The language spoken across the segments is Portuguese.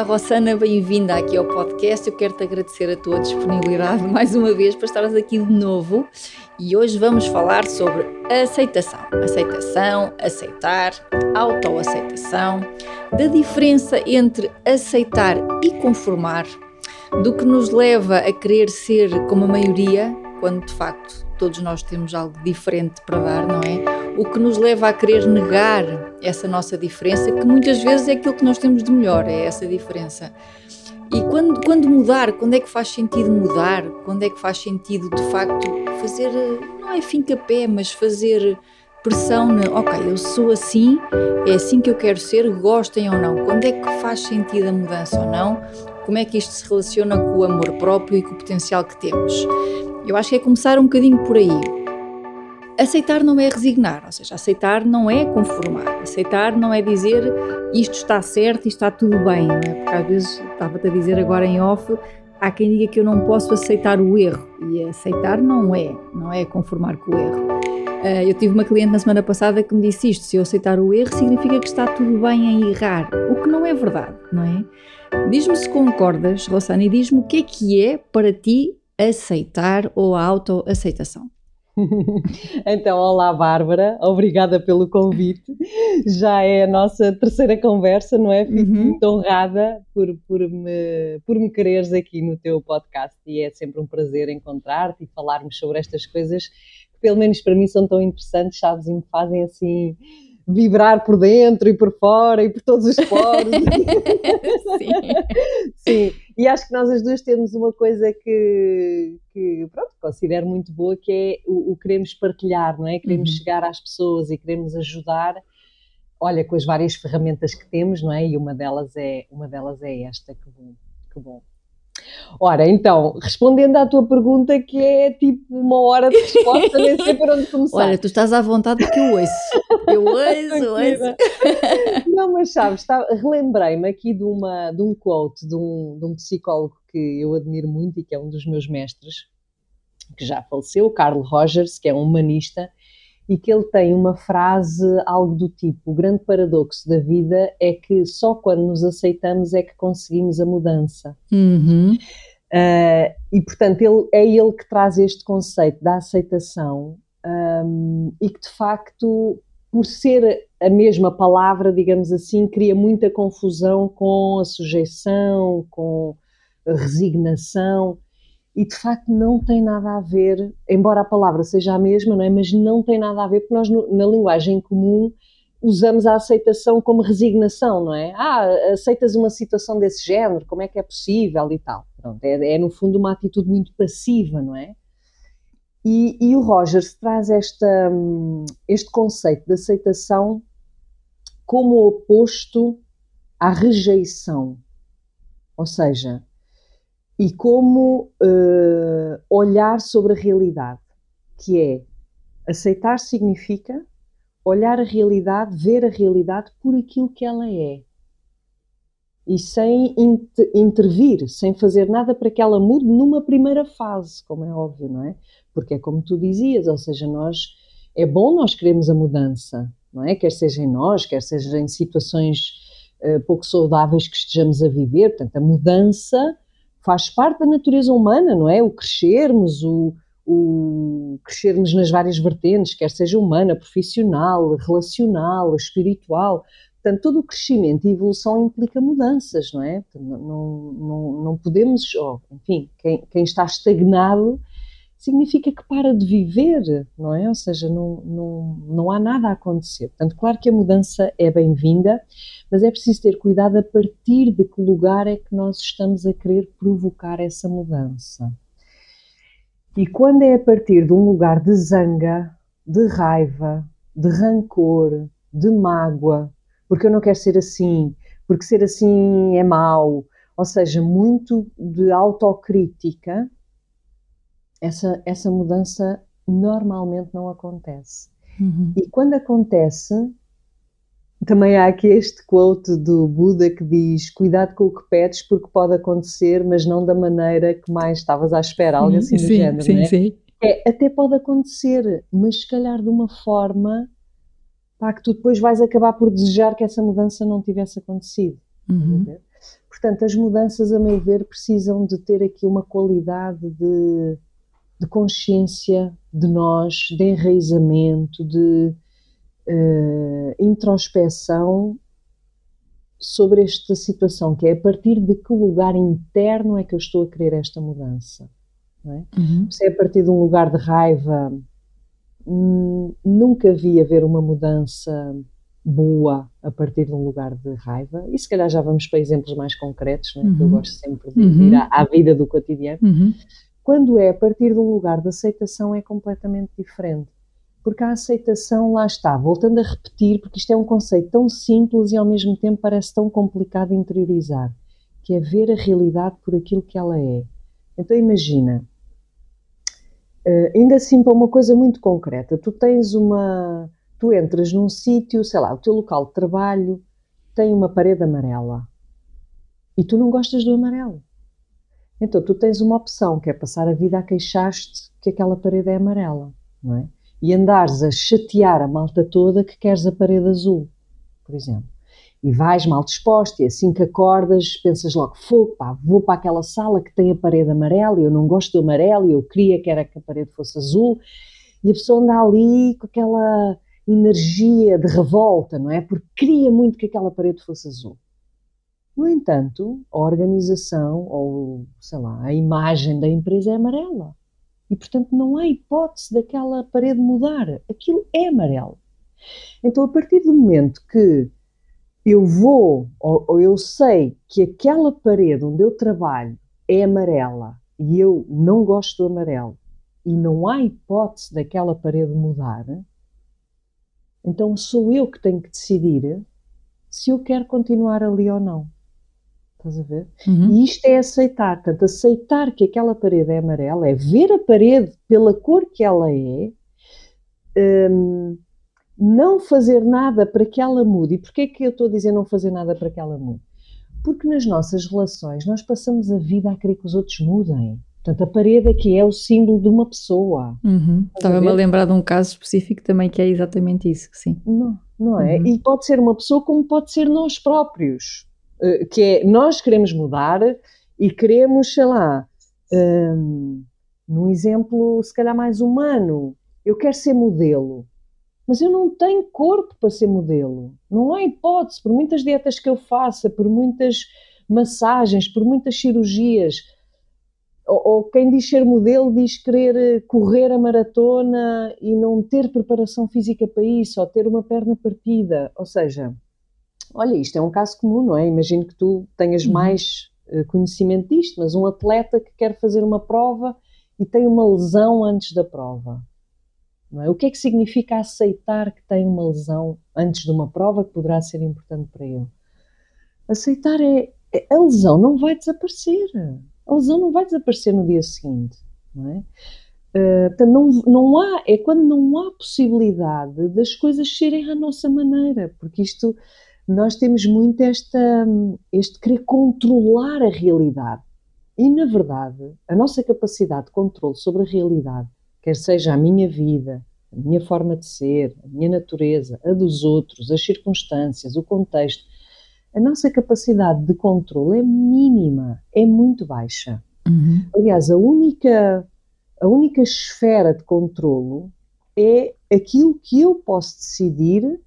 Olá, Rossana, bem-vinda aqui ao podcast. Eu quero te agradecer a tua disponibilidade mais uma vez para estares aqui de novo e hoje vamos falar sobre aceitação. Aceitação, aceitar, autoaceitação, da diferença entre aceitar e conformar, do que nos leva a querer ser como a maioria, quando de facto todos nós temos algo diferente para dar, não é? O que nos leva a querer negar essa nossa diferença, que muitas vezes é aquilo que nós temos de melhor, é essa diferença. E quando, quando mudar, quando é que faz sentido mudar? Quando é que faz sentido, de facto, fazer, não é fim pé, mas fazer pressão na, ok, eu sou assim, é assim que eu quero ser, gostem ou não. Quando é que faz sentido a mudança ou não? Como é que isto se relaciona com o amor próprio e com o potencial que temos? Eu acho que é começar um bocadinho por aí. Aceitar não é resignar, ou seja, aceitar não é conformar. Aceitar não é dizer isto está certo e está tudo bem, não é? Porque às vezes, estava-te a dizer agora em off, há quem diga que eu não posso aceitar o erro. E aceitar não é, não é conformar com o erro. Uh, eu tive uma cliente na semana passada que me disse isto: se eu aceitar o erro, significa que está tudo bem em errar. O que não é verdade, não é? Diz-me se concordas, Rossana, e diz-me o que é que é para ti aceitar ou a autoaceitação. então, olá Bárbara, obrigada pelo convite. Já é a nossa terceira conversa, não é? Fico uhum. muito honrada por, por, me, por me quereres aqui no teu podcast e é sempre um prazer encontrar-te e falarmos sobre estas coisas que, pelo menos para mim, são tão interessantes, sabes, e me fazem assim vibrar por dentro e por fora e por todos os poros. Sim. Sim. E acho que nós as duas temos uma coisa que, que pronto, considero muito boa, que é o, o queremos partilhar, não é? Queremos uhum. chegar às pessoas e queremos ajudar. Olha, com as várias ferramentas que temos, não é? E uma delas é, uma delas é esta, que bom, que bom. Ora, então, respondendo à tua pergunta, que é tipo uma hora de resposta, nem sei por onde começar. Olha, tu estás à vontade porque eu ouço. Eu ouço, ouço. Não, mas sabes, tá, relembrei-me aqui de, uma, de um quote de um, de um psicólogo que eu admiro muito e que é um dos meus mestres, que já faleceu, Carl Rogers, que é um humanista, e que ele tem uma frase algo do tipo: o grande paradoxo da vida é que só quando nos aceitamos é que conseguimos a mudança. Uhum. Uh, e portanto ele, é ele que traz este conceito da aceitação um, e que de facto, por ser a mesma palavra, digamos assim, cria muita confusão com a sujeição, com a resignação e de facto não tem nada a ver, embora a palavra seja a mesma, não é? mas não tem nada a ver, porque nós na linguagem comum usamos a aceitação como resignação, não é? Ah, aceitas uma situação desse género, como é que é possível e tal. Pronto, é, é no fundo uma atitude muito passiva, não é? E, e o Rogers traz esta, este conceito de aceitação como oposto à rejeição. Ou seja, e como uh, olhar sobre a realidade, que é aceitar significa olhar a realidade, ver a realidade por aquilo que ela é. E sem inter intervir, sem fazer nada para que ela mude numa primeira fase, como é óbvio, não é? Porque é como tu dizias, ou seja, nós é bom nós queremos a mudança, não é? Quer seja em nós, quer seja em situações uh, pouco saudáveis que estejamos a viver, portanto, a mudança faz parte da natureza humana, não é? O crescermos, o, o crescermos nas várias vertentes, quer seja humana, profissional, relacional, espiritual. Portanto, todo o crescimento e evolução implica mudanças, não é? Não, não, não podemos, oh, enfim, quem, quem, está estagnado significa que para de viver, não é? Ou seja, não, não, não há nada a acontecer. Portanto, claro que a mudança é bem-vinda, mas é preciso ter cuidado a partir de que lugar é que nós estamos a querer provocar essa mudança. E quando é a partir de um lugar de zanga, de raiva, de rancor, de mágoa, porque eu não quero ser assim, porque ser assim é mau, ou seja, muito de autocrítica, essa, essa mudança normalmente não acontece. Uhum. E quando acontece, também há aqui este quote do Buda que diz: Cuidado com o que pedes, porque pode acontecer, mas não da maneira que mais estavas à espera, algo assim sim, do género. Sim, é? sim. É, até pode acontecer, mas se calhar de uma forma pá, que tu depois vais acabar por desejar que essa mudança não tivesse acontecido. Uhum. Portanto, as mudanças, a meu ver, precisam de ter aqui uma qualidade de de consciência de nós, de enraizamento, de uh, introspeção sobre esta situação, que é a partir de que lugar interno é que eu estou a querer esta mudança. É? Uhum. Se é a partir de um lugar de raiva, hum, nunca vi haver uma mudança boa a partir de um lugar de raiva, e se calhar já vamos para exemplos mais concretos, é? Uhum. que eu uhum. gosto sempre de uhum. ir à, à, vida do cotidiano. Quando é a partir de um lugar de aceitação é completamente diferente. Porque a aceitação, lá está, voltando a repetir, porque isto é um conceito tão simples e ao mesmo tempo parece tão complicado de interiorizar, que é ver a realidade por aquilo que ela é. Então imagina, uh, ainda assim para uma coisa muito concreta, tu tens uma. Tu entras num sítio, sei lá, o teu local de trabalho tem uma parede amarela e tu não gostas do amarelo. Então tu tens uma opção, que é passar a vida a queixar-te que aquela parede é amarela, não é? E andares a chatear a malta toda que queres a parede azul, por exemplo. E vais mal disposto e assim que acordas pensas logo, fogo, pá, vou para aquela sala que tem a parede amarela e eu não gosto do amarelo e eu queria que era que a parede fosse azul. E a pessoa anda ali com aquela energia de revolta, não é? Porque queria muito que aquela parede fosse azul. No entanto, a organização ou, sei lá, a imagem da empresa é amarela. E, portanto, não há hipótese daquela parede mudar. Aquilo é amarelo. Então, a partir do momento que eu vou, ou, ou eu sei que aquela parede onde eu trabalho é amarela e eu não gosto do amarelo e não há hipótese daquela parede mudar, então sou eu que tenho que decidir se eu quero continuar ali ou não. Estás a ver? Uhum. E isto é aceitar. Portanto, aceitar que aquela parede é amarela é ver a parede pela cor que ela é, um, não fazer nada para que ela mude. E porquê é que eu estou a dizer não fazer nada para que ela mude? Porque nas nossas relações nós passamos a vida a querer que os outros mudem. Portanto, a parede é que é o símbolo de uma pessoa. Uhum. Estava-me a, a lembrar de um caso específico também que é exatamente isso, sim. Não, não é? Uhum. E pode ser uma pessoa como pode ser nós próprios. Eh, que é nós queremos mudar e queremos, sei lá, um, num exemplo se calhar mais humano, eu quero ser modelo, mas eu não tenho corpo para ser modelo. Não há hipótese, por muitas dietas que eu faça, por muitas massagens, por muitas cirurgias. Ou, ou quem diz ser modelo diz querer correr a maratona e não ter preparação física para isso, ou ter uma perna partida. Ou seja, Olha, isto é um caso comum, não é? Imagino que tu tenhas uhum. mais uh, conhecimento disto, mas um atleta que quer fazer uma prova e tem uma lesão antes da prova. É? O que é que significa aceitar que tem uma lesão antes de uma prova que poderá ser importante para ele? Aceitar é, é a lesão não vai desaparecer. A lesão não vai desaparecer no dia seguinte, não é? Uh, não, não há, é quando não há possibilidade das coisas serem à nossa maneira, porque isto nós temos muito esta, este querer controlar a realidade. E, na verdade, a nossa capacidade de controle sobre a realidade, quer seja a minha vida, a minha forma de ser, a minha natureza, a dos outros, as circunstâncias, o contexto, a nossa capacidade de controle é mínima, é muito baixa. Uhum. Aliás, a única, a única esfera de controlo é aquilo que eu posso decidir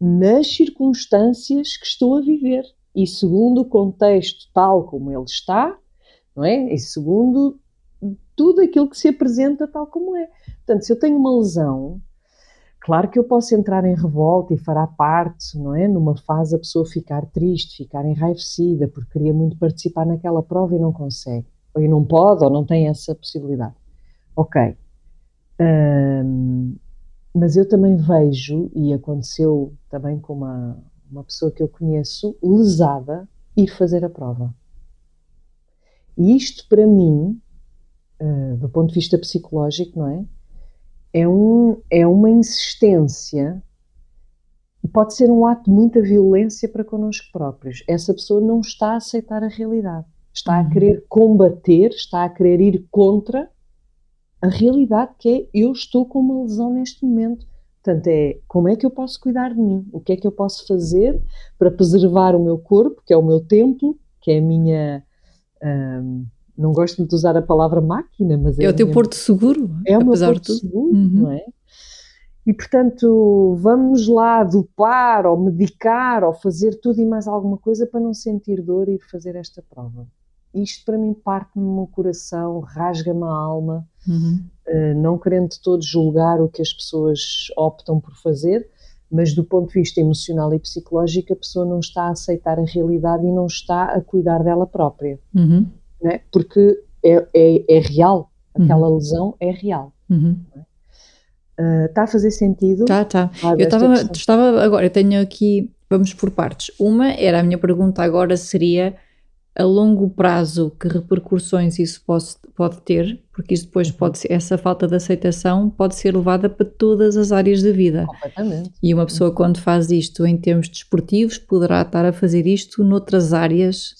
nas circunstâncias que estou a viver e segundo o contexto tal como ele está, não é? E segundo tudo aquilo que se apresenta tal como é. Portanto, se eu tenho uma lesão, claro que eu posso entrar em revolta e fará parte, não é? Numa fase a pessoa ficar triste, ficar enraivecida, porque queria muito participar naquela prova e não consegue, ou não pode, ou não tem essa possibilidade. Ok. Um, mas eu também vejo, e aconteceu também com uma, uma pessoa que eu conheço, lesada, ir fazer a prova. E isto, para mim, uh, do ponto de vista psicológico, não é? É, um, é uma insistência, pode ser um ato de muita violência para connosco próprios. Essa pessoa não está a aceitar a realidade, está a uhum. querer combater, está a querer ir contra a realidade que é eu estou com uma lesão neste momento. Portanto, é como é que eu posso cuidar de mim? O que é que eu posso fazer para preservar o meu corpo, que é o meu templo, que é a minha. Um, não gosto de usar a palavra máquina, mas é. É o teu minha, porto seguro. É o meu porto seguro, uhum. não é? E portanto, vamos lá dopar ou medicar ou fazer tudo e mais alguma coisa para não sentir dor e fazer esta prova. Isto para mim parte-me no coração, rasga-me a alma, uhum. uh, não querendo todos julgar o que as pessoas optam por fazer, mas do ponto de vista emocional e psicológico, a pessoa não está a aceitar a realidade e não está a cuidar dela própria. Uhum. Né? Porque é, é, é real, aquela uhum. lesão é real. Uhum. Está uh, a fazer sentido? Tá, tá. Eu estava, estava agora, eu tenho aqui, vamos por partes. Uma era a minha pergunta agora seria a longo prazo que repercussões isso pode, pode ter, porque isso depois uhum. pode ser, essa falta de aceitação pode ser levada para todas as áreas da vida. Completamente. E uma pessoa quando faz isto em termos desportivos poderá estar a fazer isto noutras áreas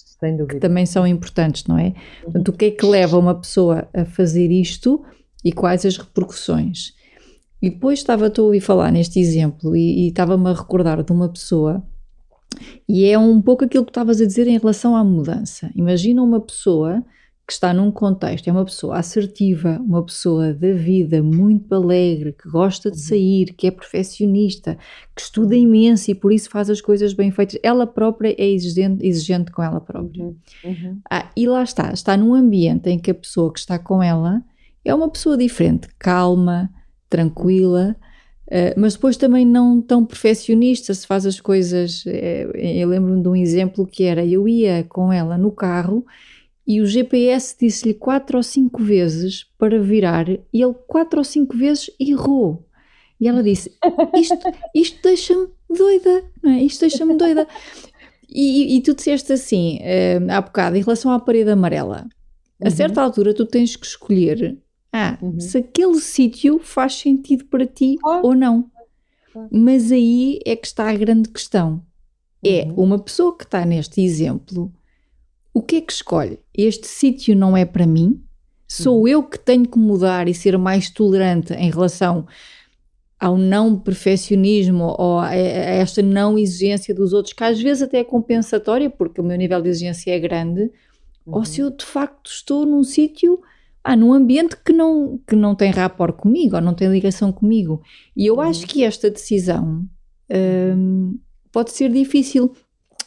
que também são importantes, não é? Uhum. Portanto, o que é que leva uma pessoa a fazer isto e quais as repercussões? E depois estava a ouvir falar neste exemplo e, e estava-me a recordar de uma pessoa e é um pouco aquilo que estavas a dizer em relação à mudança. Imagina uma pessoa que está num contexto, é uma pessoa assertiva, uma pessoa da vida, muito alegre, que gosta de sair, que é perfeccionista, que estuda imenso e por isso faz as coisas bem feitas. Ela própria é exigente, exigente com ela própria. Uhum. Uhum. Ah, e lá está, está num ambiente em que a pessoa que está com ela é uma pessoa diferente, calma, tranquila Uh, mas depois também não tão perfeccionista, se faz as coisas. Uh, eu lembro-me de um exemplo que era: eu ia com ela no carro e o GPS disse-lhe quatro ou cinco vezes para virar e ele quatro ou cinco vezes errou. E ela disse: Isto, isto deixa-me doida, não é? Isto deixa-me doida. E, e, tu disseste assim, uh, há bocado, em relação à parede amarela, a uhum. certa altura tu tens que escolher ah, uhum. se aquele sítio faz sentido para ti ou não. Mas aí é que está a grande questão. É uhum. uma pessoa que está neste exemplo, o que é que escolhe? Este sítio não é para mim? Sou uhum. eu que tenho que mudar e ser mais tolerante em relação ao não perfeccionismo ou a, esta não exigência dos outros, que às vezes até é compensatória, porque o meu nível de exigência é grande, uhum. ou se eu de facto estou num sítio ah, num ambiente que não, que não tem rapport comigo ou não tem ligação comigo. E eu acho que esta decisão hum, pode ser difícil,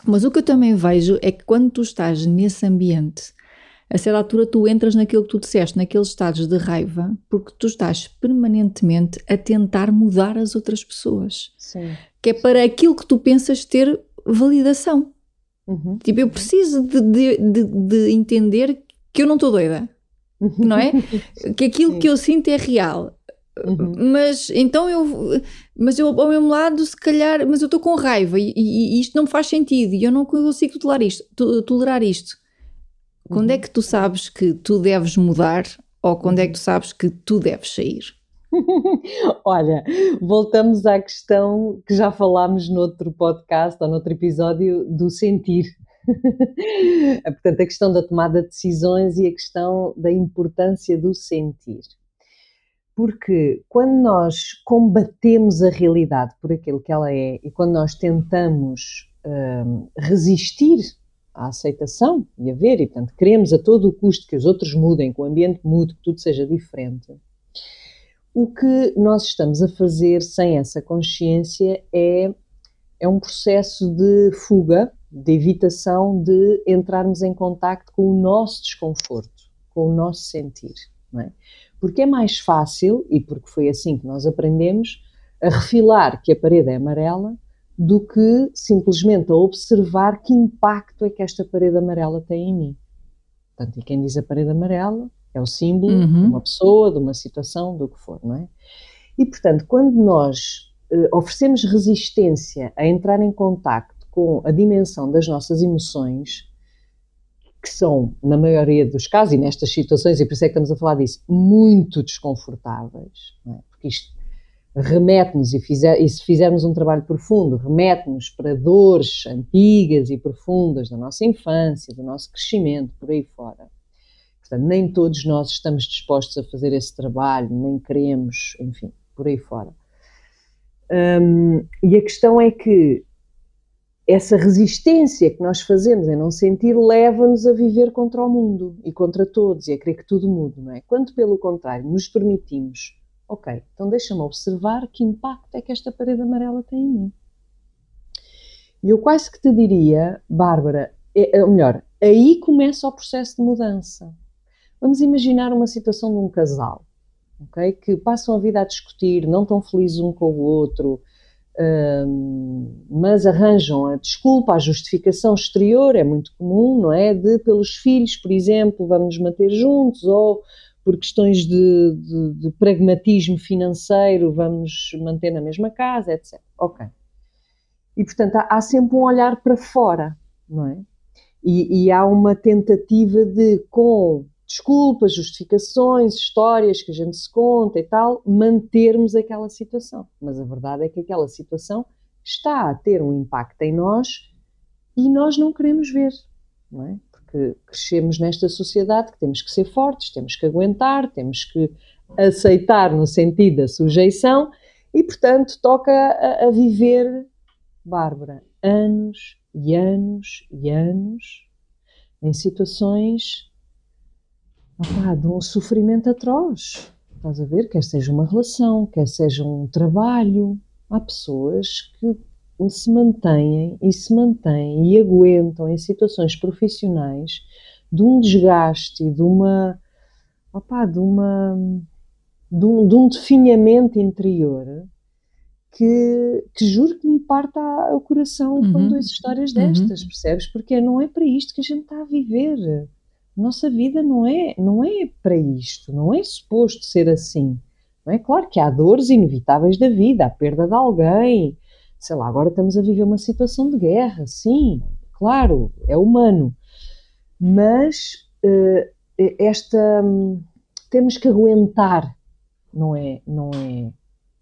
mas o que eu também vejo é que quando tu estás nesse ambiente, a certa altura tu entras naquilo que tu disseste, naqueles estados de raiva, porque tu estás permanentemente a tentar mudar as outras pessoas. Sim. Que é para aquilo que tu pensas ter validação. Uhum. Tipo, eu preciso de, de, de, de entender que eu não estou doida não é? que aquilo Sim. que eu sinto é real. Uhum. Mas então eu, mas eu ao mesmo lado, se calhar, mas eu estou com raiva e, e, isto não me faz sentido e eu não consigo tolerar isto. Tolerar isto. Uhum. Quando é que tu sabes que tu deves mudar ou quando é que tu sabes que tu deves sair? Olha, voltamos à questão que já falámos noutro podcast ou noutro episódio do sentir. Portanto, a questão da tomada de decisões e a questão da importância do sentir. Porque quando nós combatemos a realidade por aquilo que ela é e quando nós tentamos hum, resistir à aceitação e a ver, e portanto queremos a todo o custo que os outros mudem, que o ambiente mude, que tudo seja diferente, o que nós estamos a fazer sem essa consciência é, é um processo de fuga de evitação de entrarmos em contacto com o nosso desconforto, com o nosso sentir. não é? Porque é mais fácil, e porque foi assim que nós aprendemos, a refilar que a parede é amarela do que simplesmente a observar que impacto é que esta parede amarela tem em mim. Portanto, e quem diz a parede amarela é o símbolo uhum. de uma pessoa, de uma situação, do que for, não é? E, portanto, quando nós uh, oferecemos resistência a entrar em contacto com a dimensão das nossas emoções, que são, na maioria dos casos, e nestas situações, e por isso é que estamos a falar disso, muito desconfortáveis, é? porque isto remete-nos, e, e, se fizermos um trabalho profundo, remete-nos para dores antigas e profundas da nossa infância, do nosso crescimento, por aí fora. Portanto, nem todos nós estamos dispostos a fazer esse trabalho, nem queremos, enfim, por aí fora. Um, e a questão é que essa resistência que nós fazemos em não sentir leva-nos a viver contra o mundo e contra todos e a querer que tudo mude, não é? Quando, pelo contrário, nos permitimos, ok, então deixa-me observar que impacto é que esta parede amarela tem em mim. E eu quase que te diria, Bárbara, é, ou melhor, aí começa o processo de mudança. Vamos imaginar uma situação de um casal, ok? Que passam a vida a discutir, não estão felizes um com o outro, mas arranjam a desculpa, a justificação exterior, é muito comum, não é? De pelos filhos, por exemplo, vamos nos manter juntos, ou por questões de, de, de, pragmatismo financeiro, vamos manter na mesma casa, etc. Ok. E portanto há, há sempre um olhar para fora, não é? E, e há uma tentativa de, com desculpas, justificações, histórias que a gente se conta e tal, mantermos aquela situação. Mas a verdade é que aquela situação está a ter um impacto em nós e nós não queremos ver, não é? Porque crescemos nesta sociedade que temos que ser fortes, temos que aguentar, temos que aceitar no sentido da sujeição e, portanto, toca a, a viver, Bárbara, anos e anos e anos em situações opá, de um sofrimento atroz. Estás a ver? Quer seja uma relação, quer seja um trabalho. Há pessoas que se mantêm e se mantêm e aguentam em situações profissionais de um desgaste, de uma, opá, de uma, de um, de um definhamento interior que, que, juro que me parta o coração uhum. quando ouço histórias destas, uhum. percebes? Porque não é para isto que a gente está a viver. Nossa vida não é, não é para isto, não é suposto ser assim. Não é claro que há dores inevitáveis da vida, a perda de alguém, sei lá, agora estamos a viver uma situação de guerra, sim, claro, é humano. Mas uh, esta um, temos que aguentar, não é, não é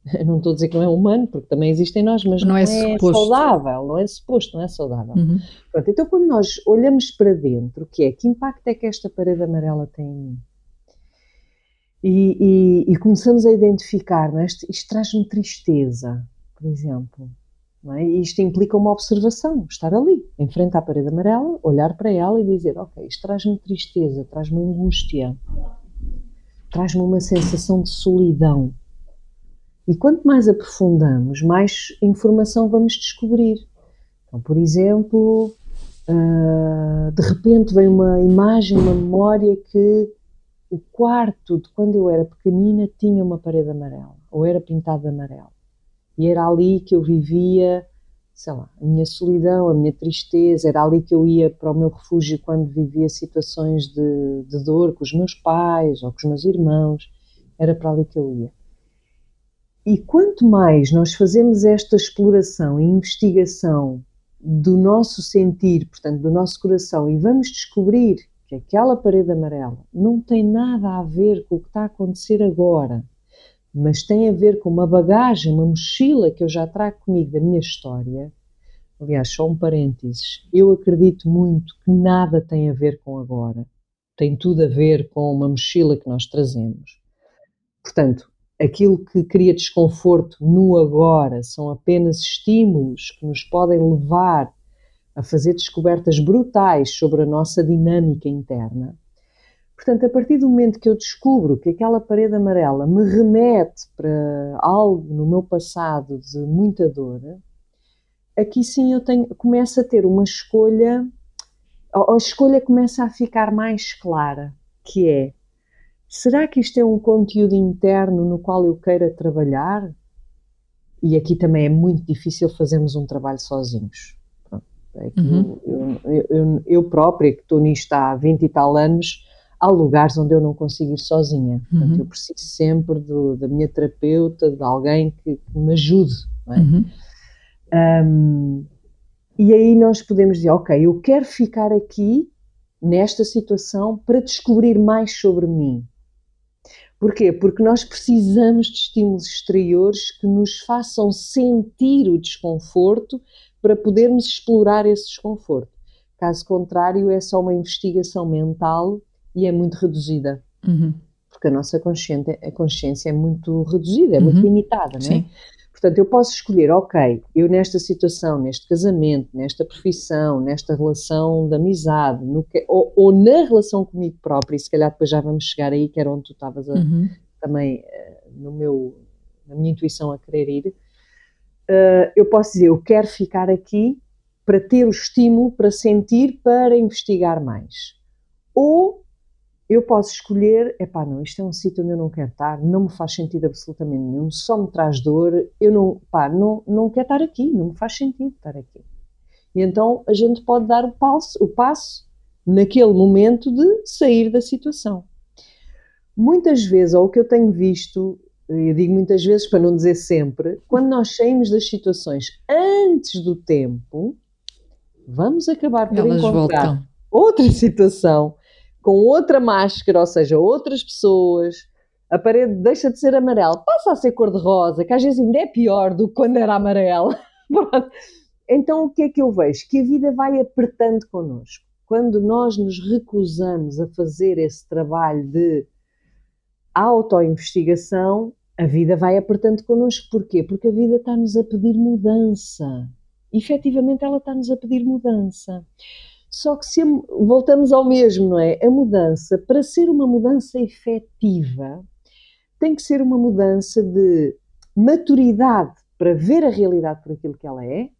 não estou a dizer que não é humano, porque também existe em nós, mas não, não é, é saudável, não é suposto, não é saudável. Uhum. Pronto, então quando nós olhamos para dentro, que é, que impacto é que esta parede amarela tem em mim? E, e, e começamos a identificar, não é? isto, isto traz-me tristeza, por exemplo. Não é? E isto implica uma observação, estar ali, em frente à parede amarela, olhar para ela e dizer, ok, isto traz-me tristeza, traz-me angústia, traz-me uma sensação de solidão e quanto mais aprofundamos, mais informação vamos descobrir. Então, por exemplo, uh, de repente vem uma imagem, uma memória que o quarto de quando eu era pequenina tinha uma parede amarela, ou era pintado de amarelo. E era ali que eu vivia, sei lá, a minha solidão, a minha tristeza, era ali que eu ia para o meu refúgio quando vivia situações de, de dor com os meus pais ou com os meus irmãos, era para ali que eu ia. E quanto mais nós fazemos esta exploração e investigação do nosso sentir, portanto, do nosso coração, e vamos descobrir que aquela parede amarela não tem nada a ver com o que está a acontecer agora, mas tem a ver com uma bagagem, uma mochila que eu já trago comigo da minha história. Aliás, só um parênteses, eu acredito muito que nada tem a ver com agora, tem tudo a ver com uma mochila que nós trazemos. Portanto, aquilo que cria desconforto no agora são apenas estímulos que nos podem levar a fazer descobertas brutais sobre a nossa dinâmica interna. Portanto, a partir do momento que eu descubro que aquela parede amarela me remete para algo no meu passado de muita dor, aqui sim eu tenho, começo a ter uma escolha, a escolha começa a ficar mais clara, que é será que isto é um conteúdo interno no qual eu queira trabalhar? E aqui também é muito difícil fazermos um trabalho sozinhos. É uhum. eu, eu, eu, eu, própria, que estou nisto há 20 e tal anos, há lugares onde eu não consigo ir sozinha. Portanto, uhum. eu preciso sempre do, da minha terapeuta, de alguém que, que me ajude. É? Uhum. Um, e aí nós podemos dizer, ok, eu quero ficar aqui nesta situação para descobrir mais sobre mim. Porquê? Porque nós precisamos de estímulos exteriores que nos façam sentir o desconforto para podermos explorar esse desconforto. Caso contrário, é só uma investigação mental e é muito reduzida. Uhum. Porque a nossa consciência, a consciência é muito reduzida, é uhum. muito limitada, não é? Sim. Portanto, eu posso escolher, ok, eu nesta situação, neste casamento, nesta profissão, nesta relação de amizade, que, ou, ou, na relação comigo própria, e se calhar depois já vamos chegar aí, que era onde tu estavas uhum. também uh, no meu, na minha intuição a querer ir, uh, eu posso dizer, eu quero ficar aqui para ter o estímulo, para sentir, para investigar mais. Ou eu posso escolher, epá, não, isto é um sítio onde eu não quero estar, não me faz sentido absolutamente nenhum, só me traz dor, eu não, pá, não, não quero estar aqui, não me faz sentido estar aqui. E então a gente pode dar o passo, o passo naquele momento de sair da situação. Muitas vezes, ou o que eu tenho visto, eu digo muitas vezes para não dizer sempre, quando nós saímos das situações antes do tempo, vamos acabar por Elas encontrar voltam. outra situação com outra máscara, ou seja, outras pessoas, a parede deixa de ser amarela, passa a ser cor-de-rosa, que às vezes ainda é pior do que quando era amarela. então o que é que eu vejo? Que a vida vai apertando connosco. Quando nós nos recusamos a fazer esse trabalho de autoinvestigação, a vida vai apertando connosco. Porquê? Porque a vida está-nos a pedir mudança. Efetivamente, ela está-nos a pedir mudança. Só que se a, voltamos ao mesmo, não é? A mudança, para ser uma mudança efetiva, tem que ser uma mudança de maturidade para ver a realidade por aquilo que ela é,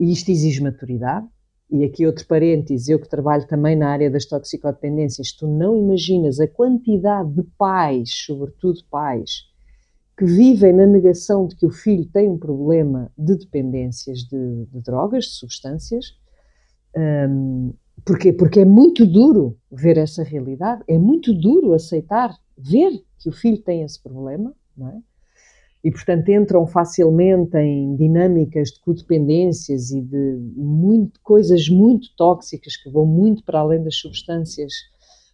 e isto exige maturidade. E aqui outro parênteses, eu que trabalho também na área das toxicodependências, tu não imaginas a quantidade de pais, sobretudo pais, que vivem na negação de que o filho tem um problema de dependências de, de drogas, de substâncias, um? Porque é muito duro ver essa realidade, é muito duro aceitar, ver que o filho tem esse problema, não é? E, portanto, entram facilmente em dinâmicas de codependências e de muito, coisas muito tóxicas que vão muito para além das substâncias,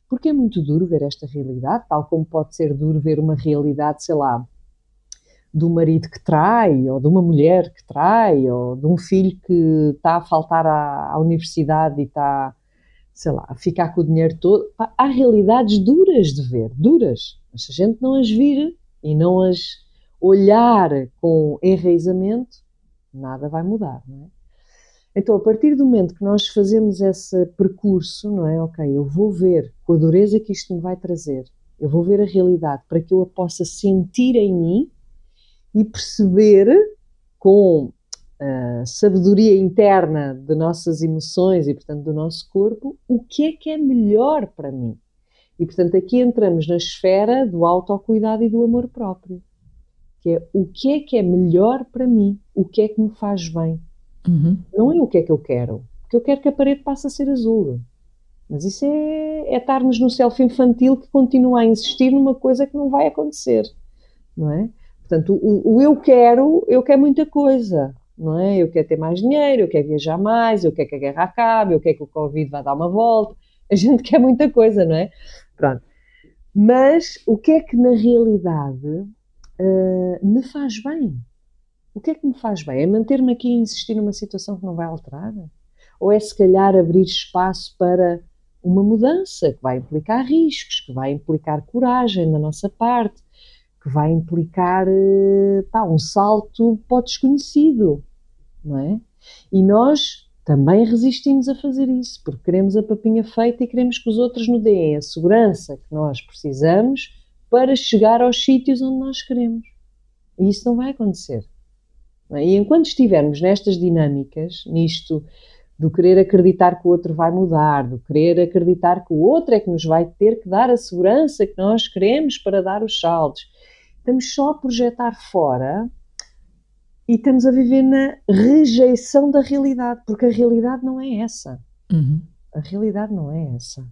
porque é muito duro ver esta realidade, tal como pode ser duro ver uma realidade, sei lá, um marido que trai, ou de uma mulher que trai, ou de um filho que está a faltar à, à universidade e está, sei lá, a ficar com o dinheiro todo. Há realidades duras de ver, duras. Mas se a gente não as vir e não as olhar com enraizamento, nada vai mudar, não é? Então, a partir do momento que nós fazemos esse percurso, não é? Ok, eu vou ver com a dureza que isto me vai trazer, eu vou ver a realidade para que eu a possa sentir em mim e perceber com a sabedoria interna de nossas emoções e, portanto, do nosso corpo, o que é que é melhor para mim. E, portanto, aqui entramos na esfera do autocuidado e do amor próprio, que é o que é que é melhor para mim, o que é que me faz bem. Uhum. Não é o que é que eu quero, porque eu quero que a parede passe a ser azul. Mas isso é, é estarmos no self infantil que continua a insistir numa coisa que não vai acontecer, não é? Portanto, o, o, eu quero, eu quero muita coisa, não é? Eu quero ter mais dinheiro, eu quero viajar mais, eu quero que a guerra acabe, eu quero que o Covid vá dar uma volta. A gente quer muita coisa, não é? Pronto. Mas o que é que na realidade uh, me faz bem? O que é que me faz bem? É manter-me aqui e insistir numa situação que não vai alterar? Ou é se calhar abrir espaço para uma mudança que vai implicar riscos, que vai implicar coragem da nossa parte, que vai implicar eh, pá, um salto para o desconhecido, não é? E nós também resistimos a fazer isso, porque queremos a papinha feita e queremos que os outros nos deem a segurança que nós precisamos para chegar aos sítios onde nós queremos. E isso não vai acontecer. Não é? E enquanto estivermos nestas dinâmicas, nisto do querer acreditar que o outro vai mudar, do querer acreditar que o outro é que nos vai ter que dar a segurança que nós queremos para dar os saltos. Estamos só a projetar fora e estamos a viver na rejeição da realidade, porque a realidade não é essa. Uhum. A realidade não é essa.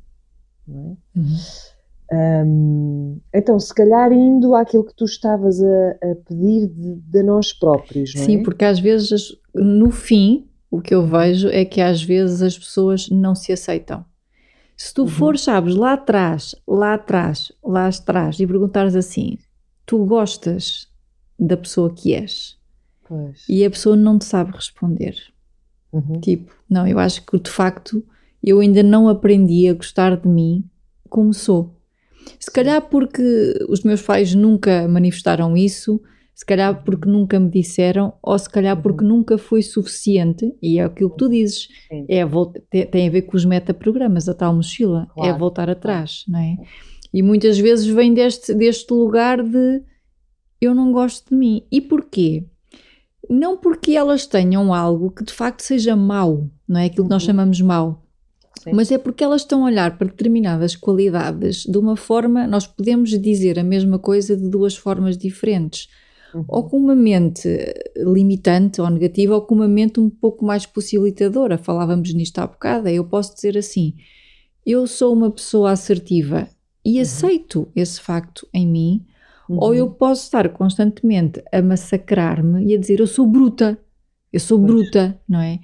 Não é? Uhum. Um, então, se calhar indo àquilo que tu estavas a, a pedir de, de, nós próprios, não Sim, é? porque às vezes, no fim, o que eu vejo é que às vezes as pessoas não se aceitam. Se tu uhum. fores, sabes, lá atrás, lá atrás, lá atrás, e perguntares assim: tu gostas da pessoa que és? Pois. E a pessoa não te sabe responder. Uhum. Tipo, não, eu acho que de facto eu ainda não aprendi a gostar de mim como sou. Se calhar porque os meus pais nunca manifestaram isso, se calhar porque nunca me disseram, ou se calhar uhum. porque nunca foi suficiente, e é aquilo que tu dizes, é tem, tem a ver com os metaprogramas, a tal mochila, é claro. é voltar atrás, não é? E muitas vezes vem deste, deste lugar de eu não gosto de mim. E porquê? Não porque elas tenham algo que de facto seja mau, não é? Aquilo que nós uhum. chamamos mau. Sim. Mas é porque elas estão a olhar para determinadas qualidades de uma forma, nós podemos dizer a mesma coisa de duas formas diferentes. Uhum. Ou com uma mente limitante ou negativa, ou com uma mente um pouco mais possibilitadora. Falávamos nisto há bocado. Eu posso dizer assim: eu sou uma pessoa assertiva e uhum. aceito esse facto em mim, uhum. ou eu posso estar constantemente a massacrar-me e a dizer eu sou bruta, eu sou pois. bruta, não é?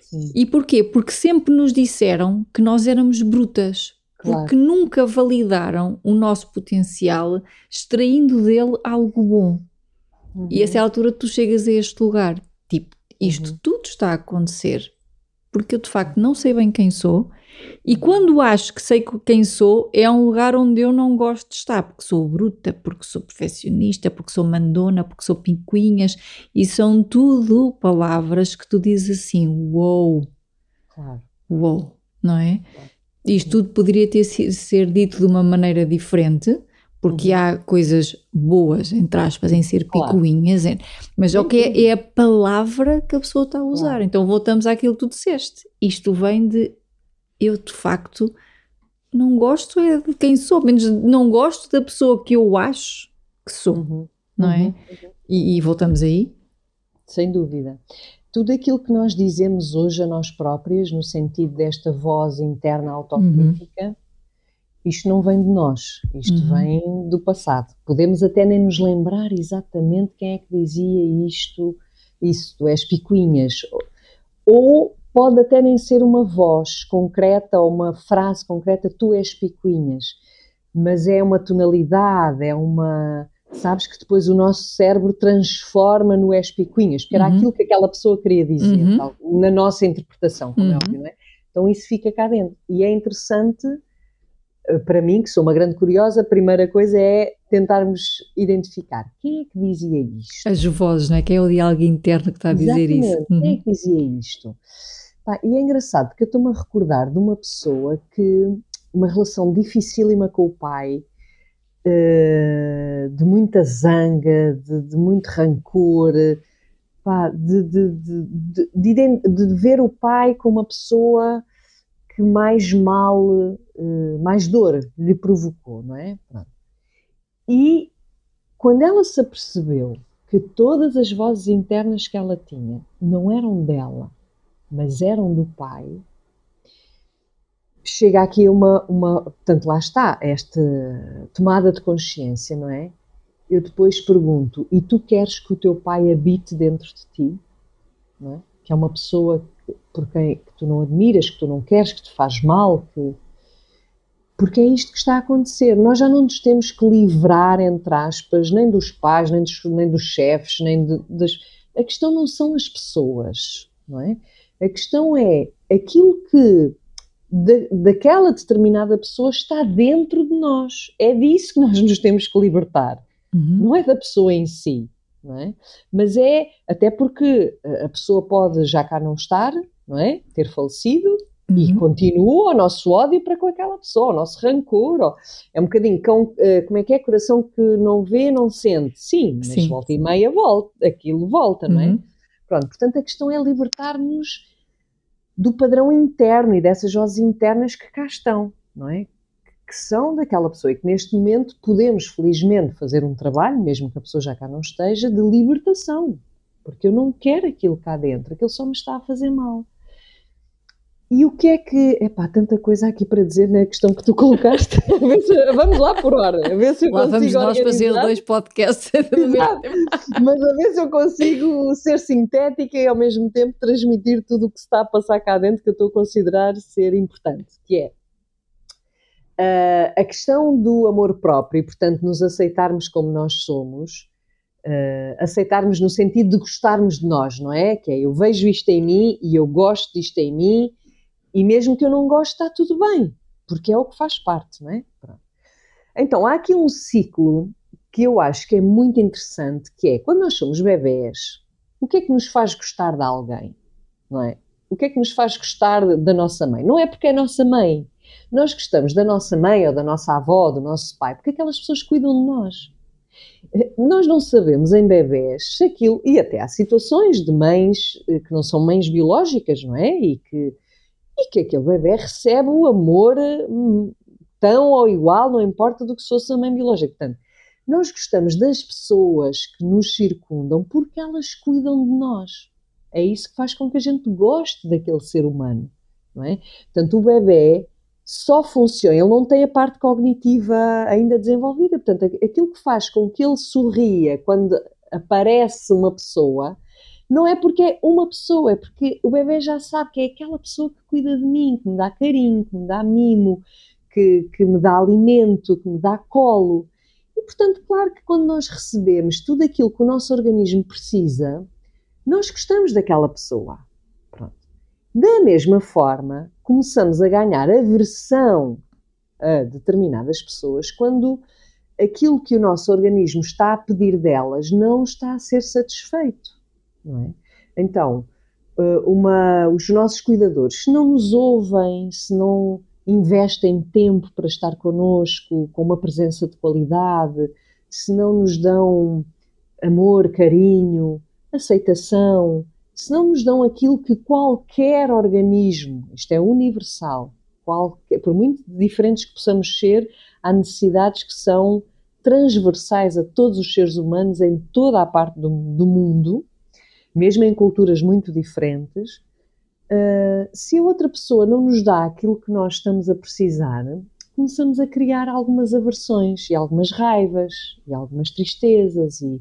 Sim. E porquê? Porque sempre nos disseram que nós éramos brutas. Claro. Porque nunca validaram o nosso potencial, extraindo dele algo bom. Uhum. E essa é a altura tu chegas a este lugar. Tipo, isto uhum. tudo está a acontecer porque eu de facto não sei bem quem sou e quando acho que sei quem sou, é um lugar onde eu não gosto de estar, porque sou bruta, porque sou perfeccionista, porque sou mandona, porque sou pincuinhas, e são tudo palavras que tu dizes assim, uou, claro. uou, não é? Isto tudo poderia ter ser dito de uma maneira diferente, porque uhum. há coisas boas, entre aspas, em ser claro. picuinhas, mas o que é, é, a palavra que a pessoa está a usar. Claro. Então voltamos àquilo que tu disseste. Isto vem de eu de facto não gosto é de quem sou, menos não gosto da pessoa que eu acho que sou, uhum. não é? Uhum. E, e, voltamos aí? Sem dúvida. Tudo aquilo que nós dizemos hoje a nós próprias, no sentido desta voz interna autocrítica, uhum isto não vem de nós, isto uhum. vem do passado. Podemos até nem nos lembrar exatamente quem é que dizia isto, isso, tu és picuinhas. Ou pode até nem ser uma voz concreta ou uma frase concreta, tu és picuinhas. Mas é uma tonalidade, é uma. Sabes que depois o nosso cérebro transforma no és picuinhas, porque era uhum. aquilo que aquela pessoa queria dizer, uhum. tal, na nossa interpretação, como é uhum. óbvio, não é? Então isso fica cá dentro. E é interessante eh, para mim, que sou uma grande curiosa, a primeira coisa é tentarmos identificar quem é que dizia isto. As vozes, não é? Quem é o diálogo interno que está a dizer Exatamente. isso? Quem é uhum. que dizia isto? Pá, e é engraçado porque eu estou-me a recordar de uma pessoa que, uma relação dificílima com o pai, uh, de muita zanga, de, de muito rancor, pá, de, de, de, ver o pai como uma pessoa que mais mal, eh, mais dor lhe provocou, não é? E quando ela se apercebeu que todas as vozes internas que ela tinha não eram dela, mas eram do pai, chega aqui uma, uma portanto, lá está, esta tomada de consciência, não é? Eu depois pergunto, e tu queres que o teu pai habite dentro de ti? Não é? Que é uma pessoa por quem que tu não admiras, que tu não queres, que te faz mal, que porque é isto que está a acontecer. Nós já não nos temos que livrar, entre aspas, nem dos pais, nem dos, nem dos chefes, nem de, das. A questão não são as pessoas, não é? A questão é aquilo que de, daquela determinada pessoa está dentro de nós. É disso que nós nos temos que libertar. Uhum. Não é da pessoa em si não é? Mas é até porque a pessoa pode já cá não estar, não é? Ter falecido uhum. e continua o nosso ódio para com aquela pessoa, o nosso rancor. Ó. É um bocadinho cão, eh, como é que é? Coração que não vê, não sente. Sim, mas Sim. volta e meia volta, aquilo volta, não é? Uhum. Pronto, portanto a questão é libertar-nos do padrão interno e dessas vozes internas que cá estão, não é? Que são daquela pessoa e que neste momento podemos, felizmente, fazer um trabalho, mesmo que a pessoa já cá não esteja, de libertação. Porque eu não quero aquilo cá dentro, aquilo só me está a fazer mal. E o que é que. Epá, tanta coisa aqui para dizer na questão que tu colocaste. vamos lá por hora. A ver se eu lá consigo vamos nós organizar. fazer dois podcasts. Mas a ver se eu consigo ser sintética e ao mesmo tempo transmitir tudo o que se está a passar cá dentro que eu estou a considerar ser importante. Que é. Uh, a questão do amor próprio e, portanto, nos aceitarmos como nós somos, uh, aceitarmos no sentido de gostarmos de nós, não é? Que é eu vejo isto em mim e eu gosto disto em mim e mesmo que eu não goste, está tudo bem, porque é o que faz parte, não é? Pronto. Então, há aqui um ciclo que eu acho que é muito interessante, que é quando nós somos bebés, o que é que nos faz gostar de alguém, não é? O que é que nos faz gostar da nossa mãe? Não é porque é nossa mãe. Nós gostamos da nossa mãe ou da nossa avó, do nosso pai, porque aquelas pessoas cuidam de nós. Nós não sabemos em bebés se aquilo, e até há situações de mães eh, que não são mães biológicas, não é? E que e que aquele bebê recebe o amor hum, tão ou igual, não importa do que se fosse a mãe biológica. Portanto, nós gostamos das pessoas que nos circundam porque elas cuidam de nós. É isso que faz com que a gente goste daquele ser humano, não é? Portanto, o bebê só funciona, ele não tem a parte cognitiva ainda desenvolvida. Portanto, aquilo que faz com que ele sorria quando aparece uma pessoa não é porque é uma pessoa, é porque o bebê já sabe que é aquela pessoa que cuida de mim, que me dá carinho, que me dá mimo, que, que me dá alimento, que me dá colo. E, portanto, claro que quando nós recebemos tudo aquilo que o nosso organismo precisa, nós gostamos daquela pessoa. Pronto. Da mesma forma, começamos a ganhar aversão a determinadas pessoas quando aquilo que o nosso organismo está a pedir delas não está a ser satisfeito é? Então, eh, uma, os nossos cuidadores, se não nos ouvem, se não investem tempo para estar connosco, com uma presença de qualidade, se não nos dão amor, carinho, aceitação, se não nos dão aquilo que qualquer organismo, isto é universal, qualquer, por muito diferentes que possamos ser, há necessidades que são transversais a todos os seres humanos em toda a parte do, do mundo, mesmo em culturas muito diferentes, uh, se a outra pessoa não nos dá aquilo que nós estamos a precisar, começamos a criar algumas aversões e algumas raivas e algumas tristezas e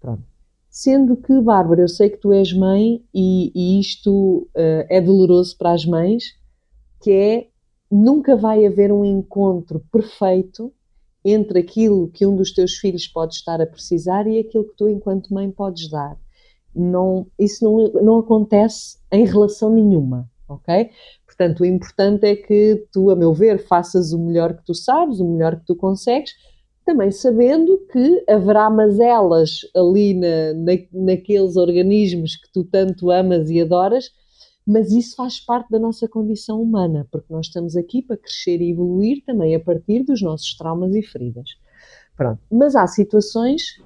pronto. Sendo que, Bárbara, eu sei que tu és mãe e, e isto uh, é doloroso para as mães, que é nunca vai haver um encontro perfeito entre aquilo que um dos teus filhos pode estar a precisar e aquilo que tu, enquanto mãe, podes dar não, isso não, não acontece em relação nenhuma, ok? Portanto, o importante é que tu, a meu ver, faças o melhor que tu sabes, o melhor que tu consegues, também sabendo que haverá mazelas ali na, na, naqueles organismos que tu tanto amas e adoras, mas isso faz parte da nossa condição humana, porque nós estamos aqui para crescer e evoluir também a partir dos nossos traumas e feridas. Pronto. Mas há situações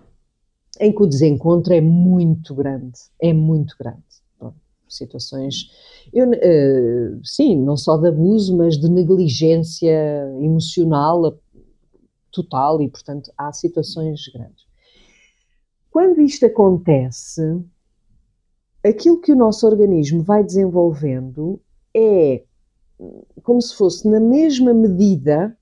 em que o desencontro é muito grande, é muito grande. Pronto, situações, eu, uh, sim, não só de abuso, mas de negligência emocional total e, portanto, há situações grandes. Quando isto acontece, aquilo que o nosso organismo vai desenvolvendo é como se fosse na mesma medida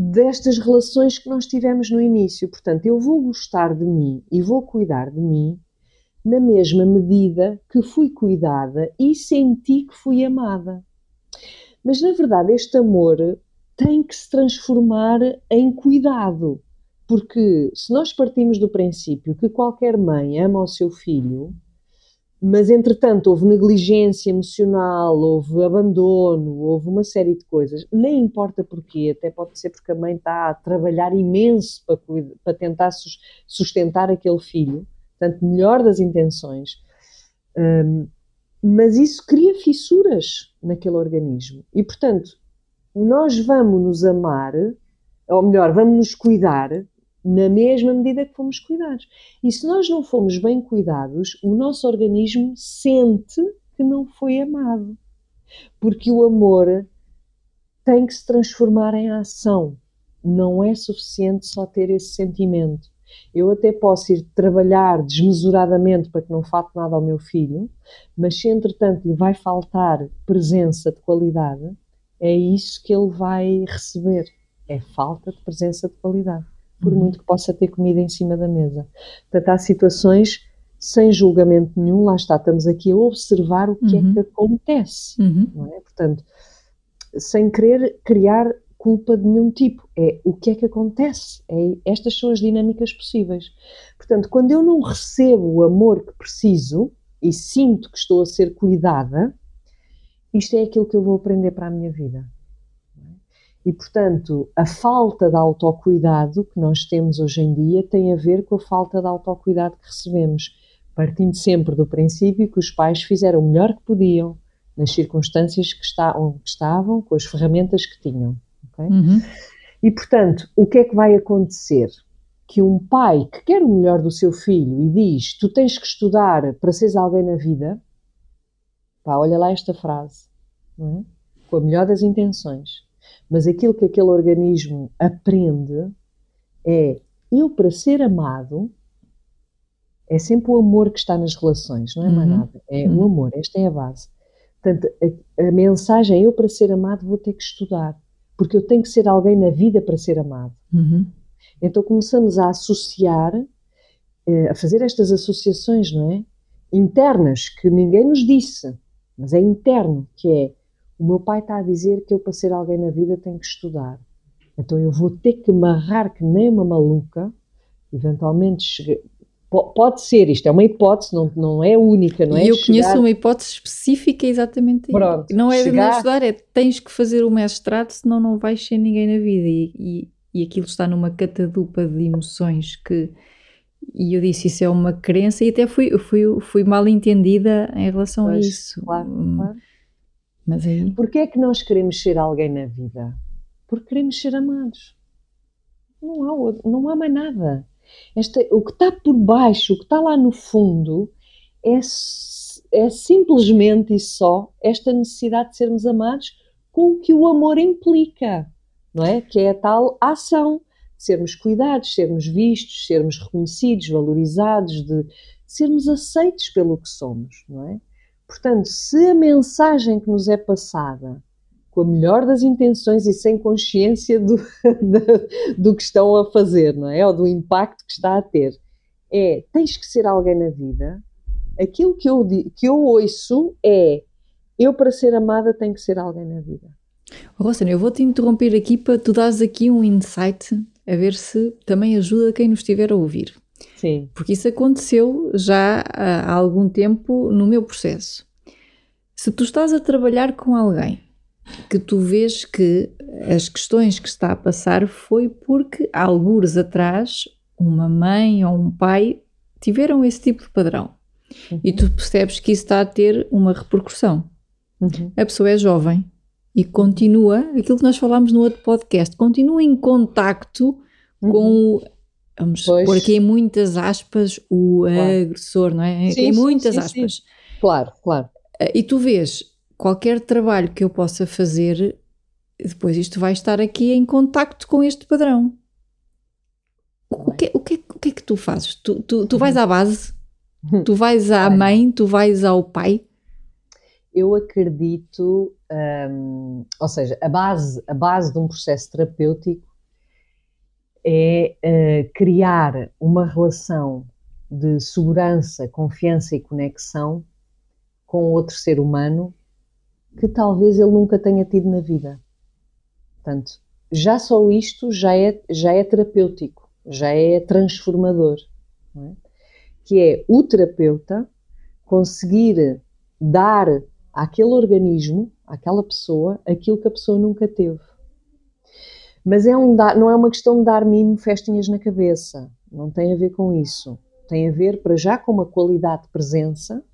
destas relações que nós tivemos no início. Portanto, eu vou gostar de mim e vou cuidar de mim na mesma medida que fui cuidada e senti que fui amada. Mas na verdade, este amor tem que se transformar em cuidado, porque se nós partimos do princípio que qualquer mãe ama o seu filho, mas entretanto houve negligência emocional, houve abandono, houve uma série de coisas, nem importa porquê, até pode ser porque a mãe está a trabalhar imenso para, para tentar sustentar aquele filho, portanto, melhor das intenções, um, mas isso cria fissuras naquele organismo. E, portanto, nós vamos nos amar, ou melhor, vamos nos cuidar na mesma medida que fomos cuidados. E se nós não fomos bem cuidados, o nosso organismo sente que não foi amado. Porque o amor tem que se transformar em ação. Não é suficiente só ter esse sentimento. Eu até posso ir trabalhar desmesuradamente para que não falte nada ao meu filho, mas se entretanto lhe vai faltar presença de qualidade, é isso que ele vai receber. É falta de presença de qualidade. Por uhum. muito que possa ter comida em cima da mesa. Portanto, há situações sem julgamento nenhum, lá está, estamos aqui a observar o que é uhum. é que acontece. Uhum. Não é? Portanto, sem querer criar culpa de nenhum tipo. É o que é que acontece. É, estas são as dinâmicas possíveis. Portanto, quando eu não recebo o amor que preciso e sinto que estou a ser cuidada, isto é aquilo que eu vou aprender para a minha vida. E, portanto, a falta de autocuidado que nós temos hoje em dia tem a ver com a falta de autocuidado que recebemos, partindo sempre do princípio que os pais fizeram o melhor que podiam, nas circunstâncias que, está, onde estavam, com as ferramentas que tinham. Okay? Uhum. E, portanto, o que é que vai acontecer? Que um pai que quer o melhor do seu filho e diz: Tu tens que estudar para seres alguém na vida, pá, olha lá esta frase, é? com a melhor das intenções. Mas aquilo que aquele organismo aprende é: eu, para ser amado, é sempre o amor que está nas relações, não é mais uhum. nada. É uhum. o amor, esta é a base. Portanto, a, a mensagem é: eu, para ser amado, vou ter que estudar porque eu tenho que ser alguém na vida para ser amado. Uhum. Então começamos a associar, eh, a fazer estas associações, não é? Internas, que ninguém nos disse, mas é interno, que é o meu pai está a dizer que eu para ser alguém na vida tenho que estudar. Então eu vou ter que amarrar que nem uma maluca, eventualmente cheguei, Pode ser, isto é uma hipótese, não, não é única, não é? E eu conheço Chegar... uma hipótese específica exatamente Pronto, Não é chegar... de não estudar, é tens que fazer o mestrado, senão não vais ser ninguém na vida. E, e, e aquilo está numa catadupa de emoções que. E eu disse, isso é uma crença, e até fui, fui, fui mal entendida em relação pois, a isso. Claro, hum, claro. Mas aí. Porquê é que nós queremos ser alguém na vida? Porque queremos ser amados. Não há, não há mais nada. Esta, o que está por baixo, o que está lá no fundo, é, é simplesmente e só esta necessidade de sermos amados com o que o amor implica, não é? Que é a tal ação, de sermos cuidados, sermos vistos, sermos reconhecidos, valorizados, de sermos aceitos pelo que somos, não é? Portanto, se a mensagem que nos é passada com a melhor das intenções e sem consciência do, do, que estão a fazer, não é? Ou do impacto que está a ter. É, tens que ser alguém na vida. Aquilo que eu, que eu ouço é, eu para ser amada tenho que ser alguém na vida. Rosana, eu vou-te interromper aqui para tu dares aqui um insight a ver se também ajuda quem nos estiver a ouvir. Sim. Porque isso aconteceu já há algum tempo no meu processo. Se tu estás a trabalhar com alguém que tu vês que as questões que está a passar foi porque, há algures atrás, uma mãe ou um pai tiveram esse tipo de padrão. Uhum. E tu percebes que isso está a ter uma repercussão. Uhum. A pessoa é jovem e continua, aquilo que nós falámos no outro podcast, continua em contacto uhum. com o, vamos pois. pôr aqui em muitas aspas, o claro. agressor, não é? Sim, em muitas sim, aspas. Sim. Claro, claro. E tu vês qualquer trabalho que eu possa fazer, depois isto vai estar aqui em contacto com este padrão. O que, o que, o que é que tu fazes? Tu, tu, tu vais à base? Tu vais à mãe? Tu vais ao pai? Eu acredito, hum, ou seja, a base, a base de um processo terapêutico é uh, criar uma relação de segurança, confiança e conexão com outro ser humano que talvez ele nunca tenha tido na vida. Portanto, já só isto já é, já é terapêutico, já é transformador. É? Que é o terapeuta conseguir dar àquele organismo, àquela pessoa, aquilo que a pessoa nunca teve. Mas é um, não é uma questão de dar mimo festinhas na cabeça. Não tem a ver com isso. Tem a ver, para já, com uma qualidade de presença,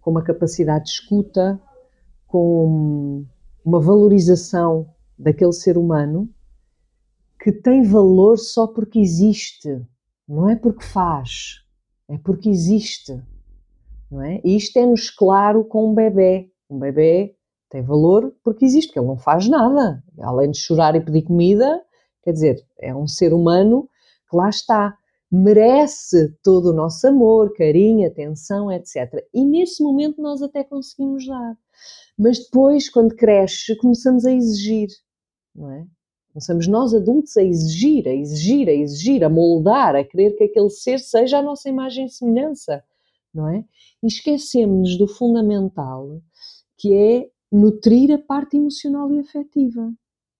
com uma capacidade de escuta, com uma valorização daquele ser humano que tem valor só porque existe, não é porque faz, é porque existe, não é? E isto é-nos claro com um bebê. Um bebê Tem valor porque existe, porque ele não faz nada. Além de chorar e pedir comida, quer dizer, é um ser humano que lá está. Merece todo o nosso amor, carinho, atenção, etc. E nesse momento nós até conseguimos dar. Mas depois, quando cresce, começamos a exigir, não é? Começamos nós adultos a exigir, a exigir, a exigir, a moldar, a querer que aquele ser seja a nossa imagem e semelhança, não é? E esquecemos do fundamental, que é nutrir a parte emocional e afetiva,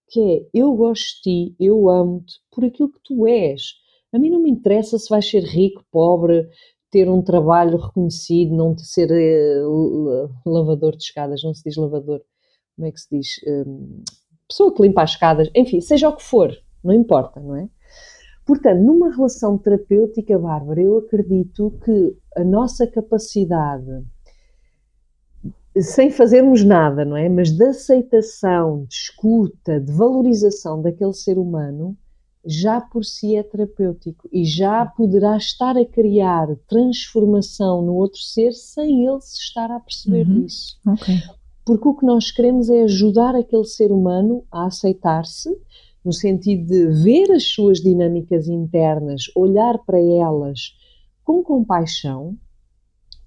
que é eu gosto de ti, eu amo-te por aquilo que tu és. A mim não me interessa se vais ser rico, pobre, ter um trabalho reconhecido, não ser uh, lavador de escadas, não se diz lavador, como é que se diz? Um, pessoa que limpa as escadas, enfim, seja o que for, não importa, não é? Portanto, numa relação terapêutica, Bárbara, eu acredito que a nossa capacidade, sem fazermos nada, não é? Mas de aceitação, de escuta, de valorização daquele ser humano, já por si é terapêutico e já poderá estar a criar transformação no outro ser sem ele se estar a perceber uhum. disso. Okay porque o que nós queremos é ajudar aquele ser humano a aceitar-se, no sentido de ver as suas dinâmicas internas, olhar para elas com compaixão,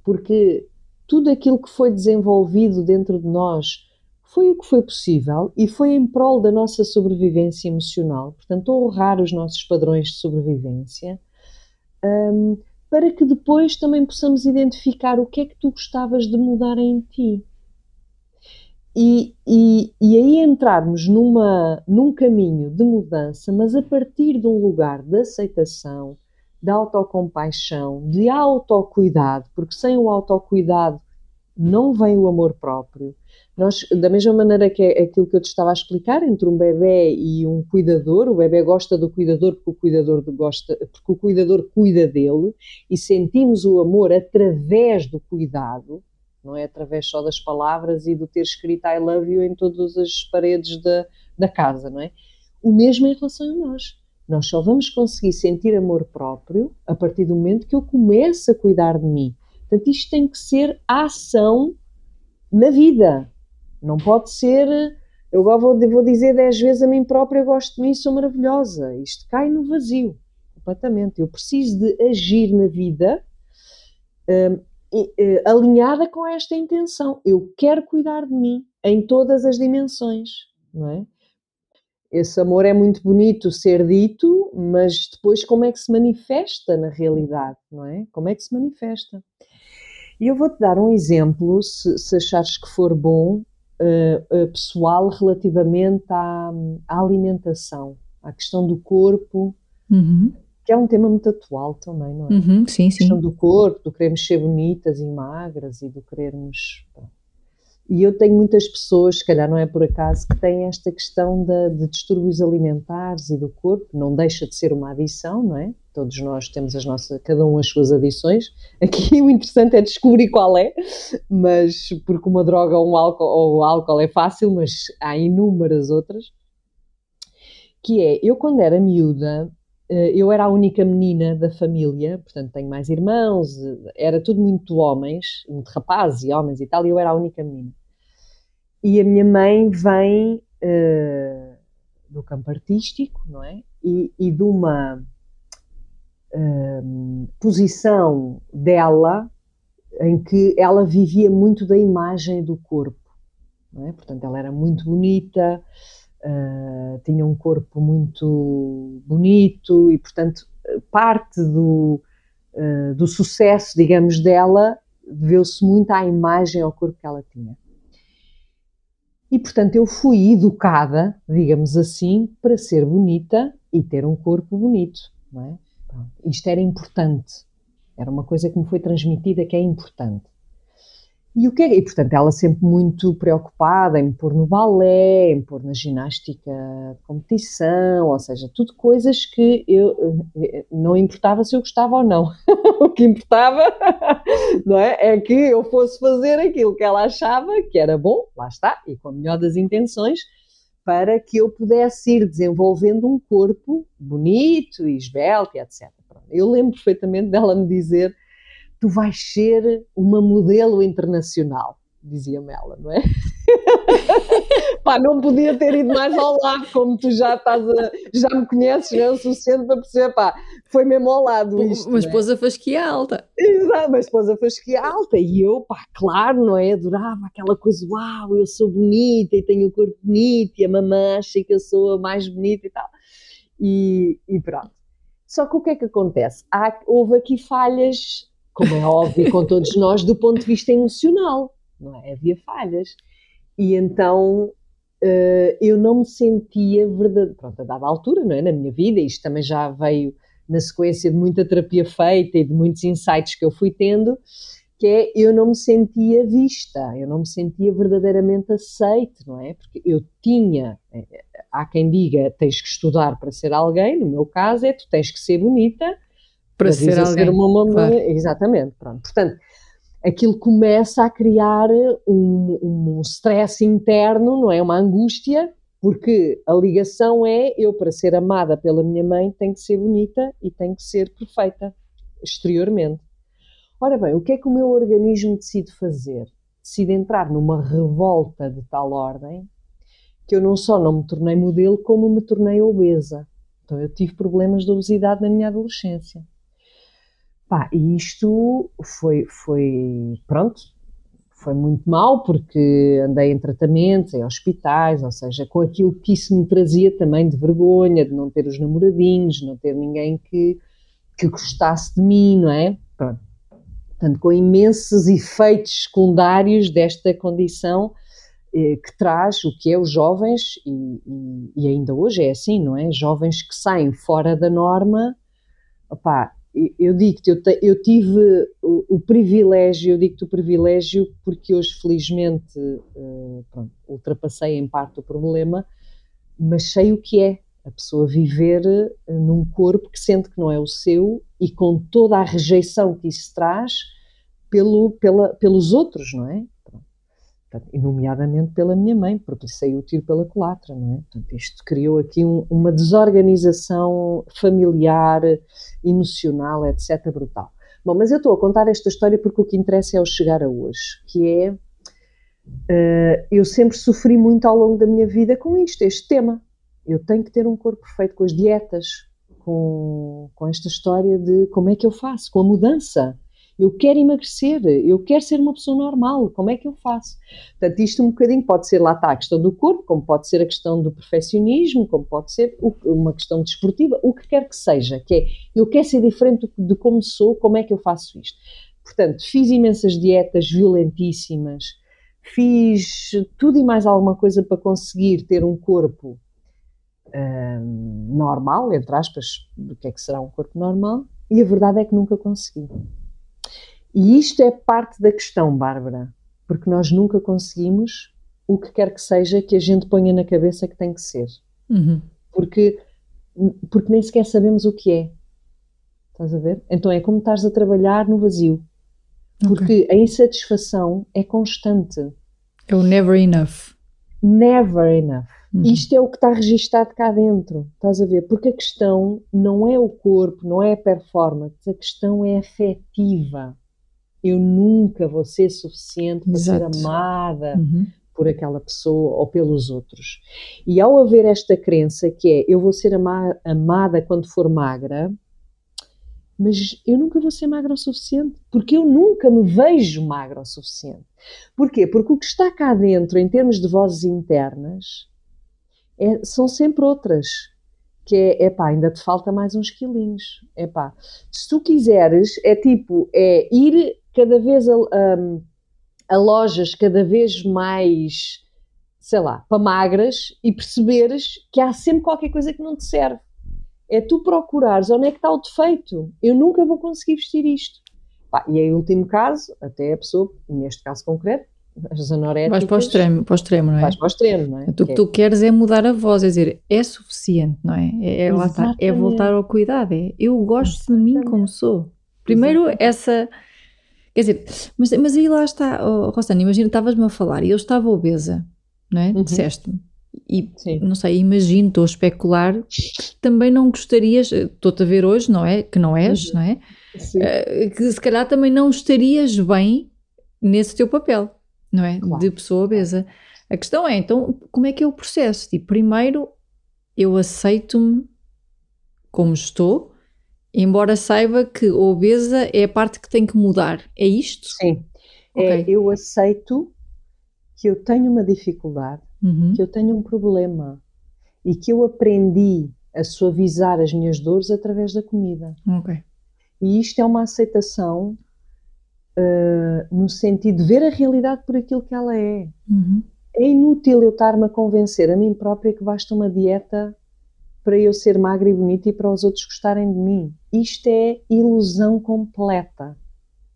porque tudo aquilo que foi desenvolvido dentro de nós foi o que foi possível e foi em prol da nossa sobrevivência emocional, portanto, honrar os nossos padrões de sobrevivência, um, para que depois também possamos identificar o que é que tu gostavas de mudar em ti. E, e, e, aí entrarmos numa, num caminho de mudança, mas a partir de um lugar de aceitação, de autocompaixão, de autocuidado, porque sem o autocuidado não vem o amor próprio. Nós, da mesma maneira que é aquilo que eu te estava a explicar, entre um bebê e um cuidador, o bebê gosta do cuidador porque o cuidador gosta, porque o cuidador cuida dele e sentimos o amor através do cuidado não é através só das palavras e do ter escrito I love you em todas as paredes da, da casa, não é? O mesmo em relação a nós. Nós só vamos conseguir sentir amor próprio a partir do momento que eu começo a cuidar de mim. Portanto, isto tem que ser ação na vida. Não pode ser. Eu agora vou, vou dizer dez vezes a mim própria: eu gosto de mim, sou maravilhosa. Isto cai no vazio, completamente. Eu preciso de agir na vida hum, eh, alinhada com esta intenção. Eu quero cuidar de mim em todas as dimensões, não é? Esse amor é muito bonito ser dito, mas depois como é que se manifesta na realidade, não é? Como é que se manifesta? E eu vou-te dar um exemplo, se, se, achares que for bom, uh, uh, pessoal, relativamente à, à, alimentação, à questão do corpo. Uhum que é um tema muito atual também, não é? Uhum, sim, sim. A questão do corpo, do queremos ser bonitas e magras e do querermos. E eu tenho muitas pessoas, se calhar não é por acaso, que têm esta questão de, de distúrbios alimentares e do corpo, não deixa de ser uma adição, não é? Todos nós temos as nossas, cada um as suas adições. Aqui o interessante é descobrir qual é, mas porque uma droga ou um álcool, ou álcool é fácil, mas há inúmeras outras. Que é, eu quando era miúda, eu era a única menina da família, portanto tenho mais irmãos, eh, era tudo muito homens, muito rapazes e homens e tal, e eu era a única menina. E a minha mãe vem uh, do campo artístico, não é? E, e de uma uh, posição dela em que ela vivia muito da imagem do corpo, não é? Portanto, ela era muito bonita, Uh, tinha um corpo muito bonito e, portanto, parte do, uh, do sucesso, digamos, dela deveu-se muito à imagem, ao corpo que ela tinha. E, portanto, eu fui educada, digamos assim, para ser bonita e ter um corpo bonito. Não é? Isto era importante. Era uma coisa que me foi transmitida que é importante. E, o que é, e, portanto, ela sempre muito preocupada em me pôr no balé, em me pôr na ginástica de competição, ou seja, tudo coisas que eu eh, não importava se eu gostava ou não. o que importava não é, é que eu fosse fazer aquilo que ela achava que era bom, lá está, e com a melhor das intenções, para que eu pudesse ir desenvolvendo um corpo bonito e esbelto, etc. Eu lembro perfeitamente dela me dizer tu vais ser uma modelo internacional, dizia-me ela, não é? Pá, não podia ter ido mais ao lado, como tu já estás a, já me conheces já é o suficiente para perceber, pá, foi mesmo ao lado isto. Uma é? esposa fasquia alta. Exato, uma esposa fasquia alta. E eu, pá, claro, não é? Adorava aquela coisa, uau, eu sou bonita e tenho o corpo bonito e a mamãe acha que eu sou a mais bonita e tal. E, e pronto. Só que o que é que acontece? Há, houve aqui falhas, como é óbvio, com todos nós, do ponto de vista emocional, não é? Havia falhas. E então uh, eu não me sentia verdadeira, pronto, a dada altura, não é? Na minha vida, isto também já veio na sequência de muita terapia feita e de muitos insights que eu fui tendo, que é eu não me sentia vista, eu não me sentia verdadeiramente aceite, não é? Porque eu tinha, eh, há quem diga, tens que estudar para ser alguém, no meu caso é tu tens que ser bonita para, para ser alguém. Ser uma mamãe, claro. exatamente, pronto. Portanto, aquilo começa a criar um, um stress interno, não é? Uma angústia, porque a ligação é eu, para ser amada pela minha mãe, tenho que ser bonita e tenho que ser perfeita exteriormente. Ora bem, o que é que o meu organismo decide fazer? Decide entrar numa revolta de tal ordem que eu não só não me tornei modelo, como me tornei obesa. Então eu tive problemas de obesidade na minha adolescência. Pá, e isto foi, foi, pronto, foi muito mal porque andei em tratamentos, em hospitais, ou seja, com aquilo que isso me trazia também de vergonha, de não ter os namoradinhos, não ter ninguém que, que gostasse de mim, não é? Pronto. Portanto, com imensos efeitos secundários desta condição eh, que traz o que é os jovens, e, e, e, ainda hoje é assim, não é? Jovens que saem fora da norma, opá, eu digo-te, eu, eu, tive o, o, privilégio, eu digo-te o privilégio porque hoje felizmente uh, pronto, ultrapassei em parte o problema, mas sei o que é a pessoa viver uh, num corpo que sente que não é o seu e com toda a rejeição que isso traz pelo, pela, pelos outros, não é? E nomeadamente pela minha mãe, porque lhe saiu o tiro pela culatra, não é? Portanto, isto criou aqui um, uma desorganização familiar, emocional, etc., brutal. Bom, mas eu estou a contar esta história porque o que interessa é o chegar a hoje, que é, uh, eu sempre sofri muito ao longo da minha vida com isto, este tema. Eu tenho que ter um corpo perfeito com as dietas, com, com esta história de como é que eu faço, com a mudança eu quero emagrecer, eu quero ser uma pessoa normal, como é que eu faço? Portanto, isto um bocadinho pode ser lá está a questão do corpo, como pode ser a questão do perfeccionismo, como pode ser uma questão desportiva, o que quer que seja, que é eu quero ser diferente de como sou, como é que eu faço isto? Portanto, fiz imensas dietas violentíssimas, fiz tudo e mais alguma coisa para conseguir ter um corpo hum, normal, entre aspas, do que é que será um corpo normal, e a verdade é que nunca consegui. E isto é parte da questão, Bárbara, porque nós nunca conseguimos o que quer que seja que a gente ponha na cabeça que tem que ser. Uhum. Porque, porque nem sequer sabemos o que é. Estás a ver? Então é como estás a trabalhar no vazio. Porque okay. a insatisfação é constante. É o never enough. Never enough. Uhum. Isto é o que está registado cá dentro. Estás a ver? Porque a questão não é o corpo, não é a performance, a questão é afetiva eu nunca vou ser suficiente para Exato. ser amada uhum. por aquela pessoa ou pelos outros. E ao haver esta crença que é eu vou ser ama amada quando for magra, mas eu nunca vou ser magra o suficiente, porque eu nunca me vejo magra o suficiente. Porquê? Porque o que está cá dentro, em termos de vozes internas, é, são sempre outras. Que é, epá, ainda te falta mais uns quilinhos. Epá, se tu quiseres, é tipo, é ir cada vez a, a, a lojas cada vez mais, sei lá, para magras e perceberes que há sempre qualquer coisa que não te serve. É tu procurares onde é que está o defeito. Eu nunca vou conseguir vestir isto. Pá, e em último caso, até a pessoa, neste caso concreto, as anoréticas... Vais para o extremo, para o extremo não é? Vais para o extremo, não é? O que, é. tu queres é mudar a voz, é dizer, é suficiente, não é? É, é, lá está, é voltar ao cuidado, é eu gosto Exatamente. de mim como sou. Primeiro, Exatamente. essa Quer dizer, mas, mas aí lá está, oh, Rosana, imagina, estavas-me a falar e eu estava obesa, não é? Uhum. Disseste-me. E Sim. não sei, imagino, estou a especular, também não gostarias, estou-te a ver hoje, não é? Que não és, uhum. não é? Sim. Uh, que se calhar também não estarias bem nesse teu papel, não é? Claro. De pessoa obesa. A questão é, então, como é que é o processo? Tipo, primeiro, eu aceito-me como estou, embora saiba que a obesa é a parte que tem que mudar. É isto? Sim. É, okay. É, eu aceito que eu tenho uma dificuldade, uhum. que eu tenho um problema e que eu aprendi a suavizar as minhas dores através da comida. Okay. E isto é uma aceitação uh, no sentido de ver a realidade por aquilo que ela é. Uhum. É inútil eu estar-me a convencer a mim própria que basta uma dieta para eu ser magra e bonita e para os outros gostarem de mim. Isto é ilusão completa.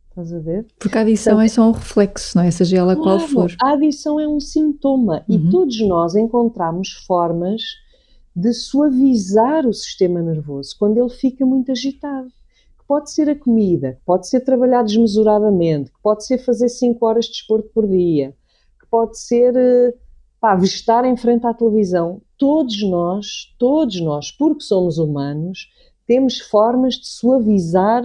Estás a ver? Porque a adição então, é só um reflexo, não é? Seja ela claro, qual for. A adição é um sintoma uhum. e todos nós encontramos formas de suavizar o sistema nervoso quando ele fica muito agitado. Que pode ser a comida, que pode ser trabalhar desmesuradamente, que pode ser fazer 5 horas de desporto por dia, que pode ser eh, pá, estar em frente à televisão. Todos nós, todos nós, porque somos humanos, temos formas de suavizar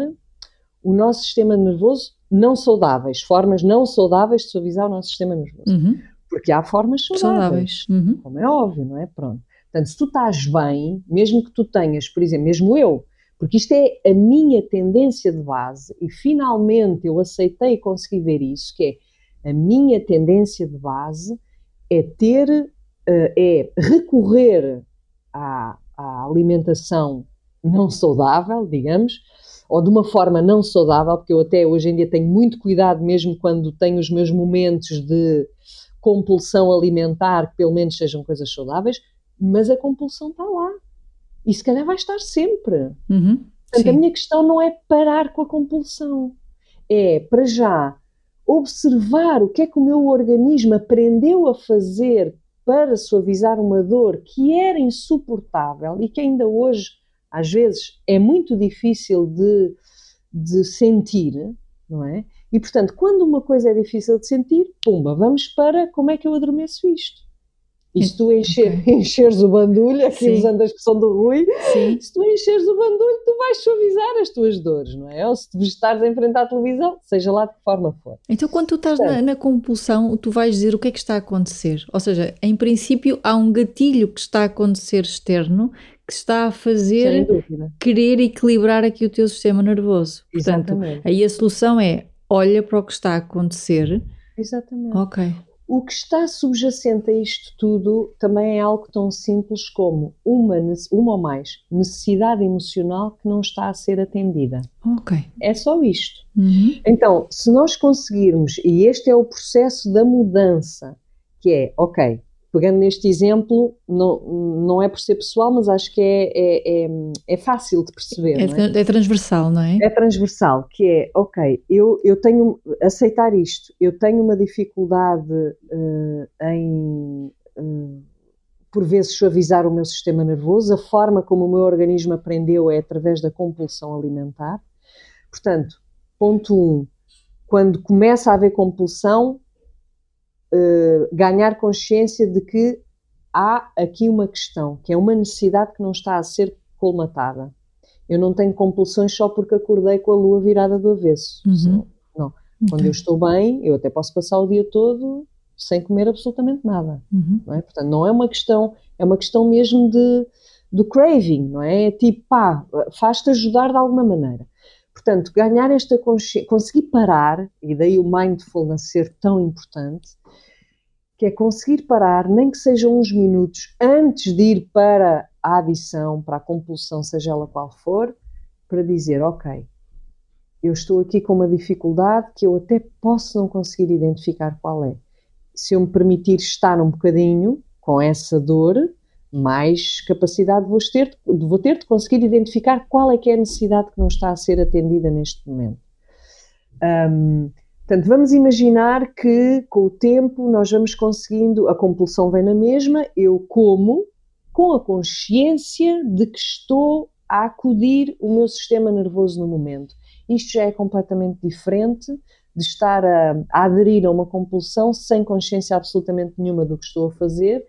o nosso sistema nervoso não saudáveis, formas não saudáveis de suavizar o nosso sistema nervoso. Uhum. Porque há formas saudáveis, saudáveis. Uhum. como é óbvio, não é? Pronto. Portanto, se tu estás bem, mesmo que tu tenhas, por exemplo, mesmo eu, porque isto é a minha tendência de base e finalmente eu aceitei e consegui ver isso, que é a minha tendência de base é ter, eh, é recorrer à, à alimentação não saudável, digamos, ou de uma forma não saudável, porque eu até hoje em dia tenho muito cuidado mesmo quando tenho os meus momentos de compulsão alimentar, que pelo menos sejam coisas saudáveis, mas a compulsão está lá. E se calhar vai estar sempre. Uhum, Portanto, a minha questão não é parar com a compulsão. É, para já, observar o que é que o meu organismo aprendeu a fazer para suavizar uma dor que era insuportável e que ainda hoje, às vezes, é muito difícil de, de sentir, não é? E, portanto, quando uma coisa é difícil de sentir, pumba, vamos para como é que eu adormeço isto. E se tu encher, okay. encheres o bandulho, aqui Sim. usando a expressão do Rui, Sim. se tu encheres o bandulho, tu vais suavizar as tuas dores, não é? Ou se te estares a enfrentar a televisão, seja lá de que forma for. Então, quando tu estás na, na, compulsão, tu vais dizer o que é que está a acontecer. Ou seja, em princípio, há um gatilho que está a acontecer externo que está a fazer querer equilibrar aqui o teu sistema nervoso. Portanto, Exatamente. aí a solução é olha para o que está a acontecer. Exatamente. Ok. O que está subjacente a isto tudo também é algo tão simples como uma, uma ou mais necessidade emocional que não está a ser atendida. Ok. É só isto. Uhum. Então, se nós conseguirmos, e este é o processo da mudança, que é, ok, pegando neste exemplo, não, não é por ser pessoal, mas acho que é, é, é, é fácil de perceber. É, é? é, transversal, não é? É transversal, que é, ok, eu, eu tenho, aceitar isto, eu tenho uma dificuldade uh, em, uh, por vezes, suavizar o meu sistema nervoso, a forma como o meu organismo aprendeu é através da compulsão alimentar. Portanto, ponto 1, um, quando começa a haver compulsão, eh, ganhar consciência de que há aqui uma questão, que é uma necessidade que não está a ser colmatada. Eu não tenho compulsões só porque acordei com a lua virada do avesso. Uhum. Não. Quando okay. eu estou bem, eu até posso passar o dia todo sem comer absolutamente nada. Uhum. Não é? Portanto, não é uma questão, é uma questão mesmo de, do craving, não é? É tipo, pá, faz-te ajudar de alguma maneira. Portanto, ganhar esta consciência, conseguir parar, e daí o mindfulness ser tão importante, que é conseguir parar, nem que sejam uns minutos antes de ir para a adição, para a compulsão, seja ela qual for, para dizer: Ok, eu estou aqui com uma dificuldade que eu até posso não conseguir identificar qual é. Se eu me permitir estar um bocadinho com essa dor, mais capacidade vou ter, vou ter de conseguir identificar qual é que é a necessidade que não está a ser atendida neste momento. Um, Portanto, vamos imaginar que com o tempo nós vamos conseguindo, a compulsão vem na mesma, eu como com a consciência de que estou a acudir o meu sistema nervoso no momento. Isto já é completamente diferente de estar a, a aderir a uma compulsão sem consciência absolutamente nenhuma do que estou a fazer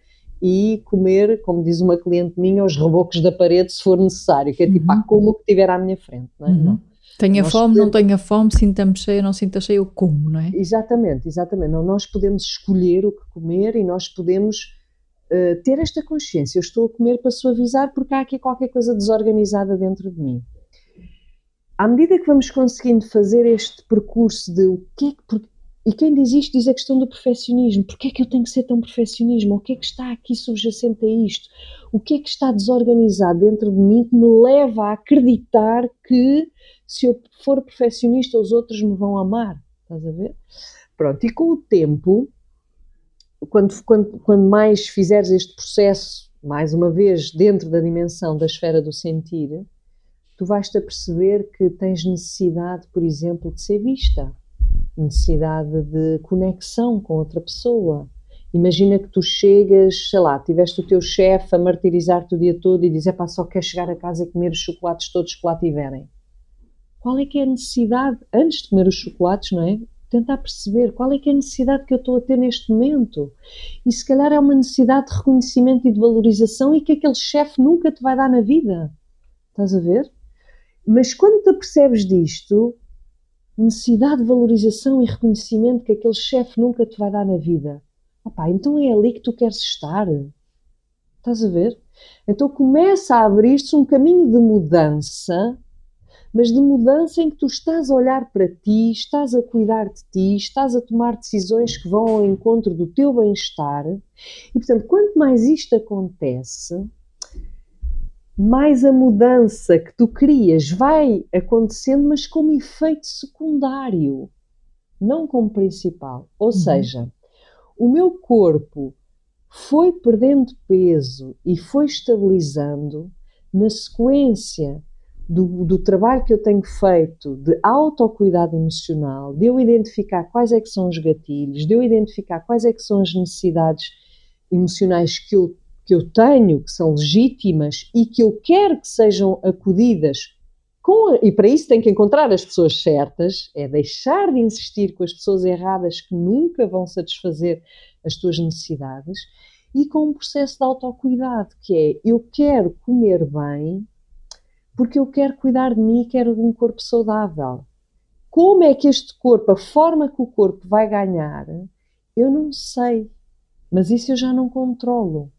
e comer, como diz uma cliente minha, os rebocos da parede se for necessário, que é tipo, uhum. ah, como o que tiver à minha frente. Não é? Uhum. não. Tenha nós fome, podemos... não tenha fome, sinta-me cheia, não sinta cheia, eu como, não é? Exatamente, exatamente. Não, nós podemos escolher o que comer e nós podemos uh, ter esta consciência. Eu estou a comer para suavizar porque há aqui qualquer coisa desorganizada dentro de mim. À medida que vamos conseguindo fazer este percurso de o que é que. E quem diz isto diz a questão do perfeccionismo. Porquê é que eu tenho que ser tão perfeccionismo? O que é que está aqui subjacente a isto? O que é que está desorganizado dentro de mim que me leva a acreditar que se eu for perfeccionista os outros me vão amar? Estás a ver? Pronto, e com o tempo, quando, quando, quando mais fizeres este processo, mais uma vez, dentro da dimensão da esfera do sentir, tu vais-te a perceber que tens necessidade, por exemplo, de ser vista necessidade de conexão com outra pessoa. Imagina que tu chegas, sei lá, tiveste o teu chefe a martirizar-te o dia todo e dizer, pá, só quer chegar a casa e comer os chocolates todos que lá tiverem. Qual é que é a necessidade, antes de comer os chocolates, não é? Tentar perceber qual é que é a necessidade que eu estou a ter neste momento. E se calhar é uma necessidade de reconhecimento e de valorização e que aquele chefe nunca te vai dar na vida. Estás a ver? Mas quando te apercebes disto, necessidade de valorização e reconhecimento que aquele chefe nunca te vai dar na vida. Opa, então é ali que tu queres estar. Estás a ver? Então começa a abrir-se um caminho de mudança, mas de mudança em que tu estás a olhar para ti, estás a cuidar de ti, estás a tomar decisões que vão ao encontro do teu bem-estar. E portanto, quanto mais isto acontece, mais a mudança que tu querias vai acontecendo, mas como efeito secundário, não como principal. Ou uhum. seja, o meu corpo foi perdendo peso e foi estabilizando na sequência do, do, trabalho que eu tenho feito de autocuidado emocional, de eu identificar quais é que são os gatilhos, de eu identificar quais é que são as necessidades emocionais que eu que eu tenho, que são legítimas e que eu quero que sejam acudidas com, e para isso tem que encontrar as pessoas certas, é deixar de insistir com as pessoas erradas que nunca vão satisfazer as tuas necessidades e com um processo de autocuidado, que é eu quero comer bem porque eu quero cuidar de mim quero de um corpo saudável. Como é que este corpo, a forma que o corpo vai ganhar, eu não sei, mas isso eu já não controlo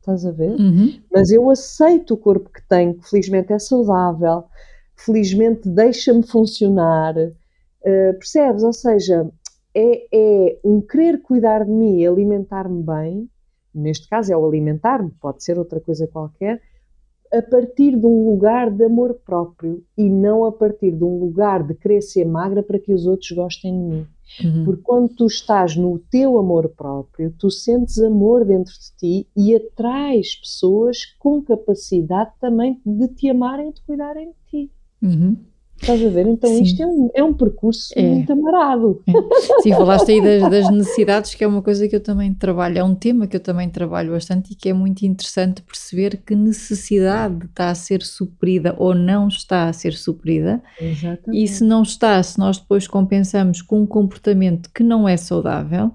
estás a ver? Uhum. Mas eu aceito o corpo que tenho, que felizmente é saudável, felizmente deixa-me funcionar, uh, percebes? Ou seja, é, é, um querer cuidar de mim, alimentar-me bem, neste caso é o alimentar-me, pode ser outra coisa qualquer, a partir de um lugar de amor próprio e não a partir de um lugar de querer ser magra para que os outros gostem de mim. Uhum. Porque quando tu estás no teu amor próprio, tu sentes amor dentro de ti e atrais pessoas com capacidade também de te amarem e de cuidarem de ti. Uhum. Estás a ver? Então Sim. isto é um, é um percurso é. muito amarado. É. Sim, falaste aí das, das, necessidades, que é uma coisa que eu também trabalho, é um tema que eu também trabalho bastante e que é muito interessante perceber que necessidade está a ser suprida ou não está a ser suprida. Exatamente. E se não está, se nós depois compensamos com um comportamento que não é saudável,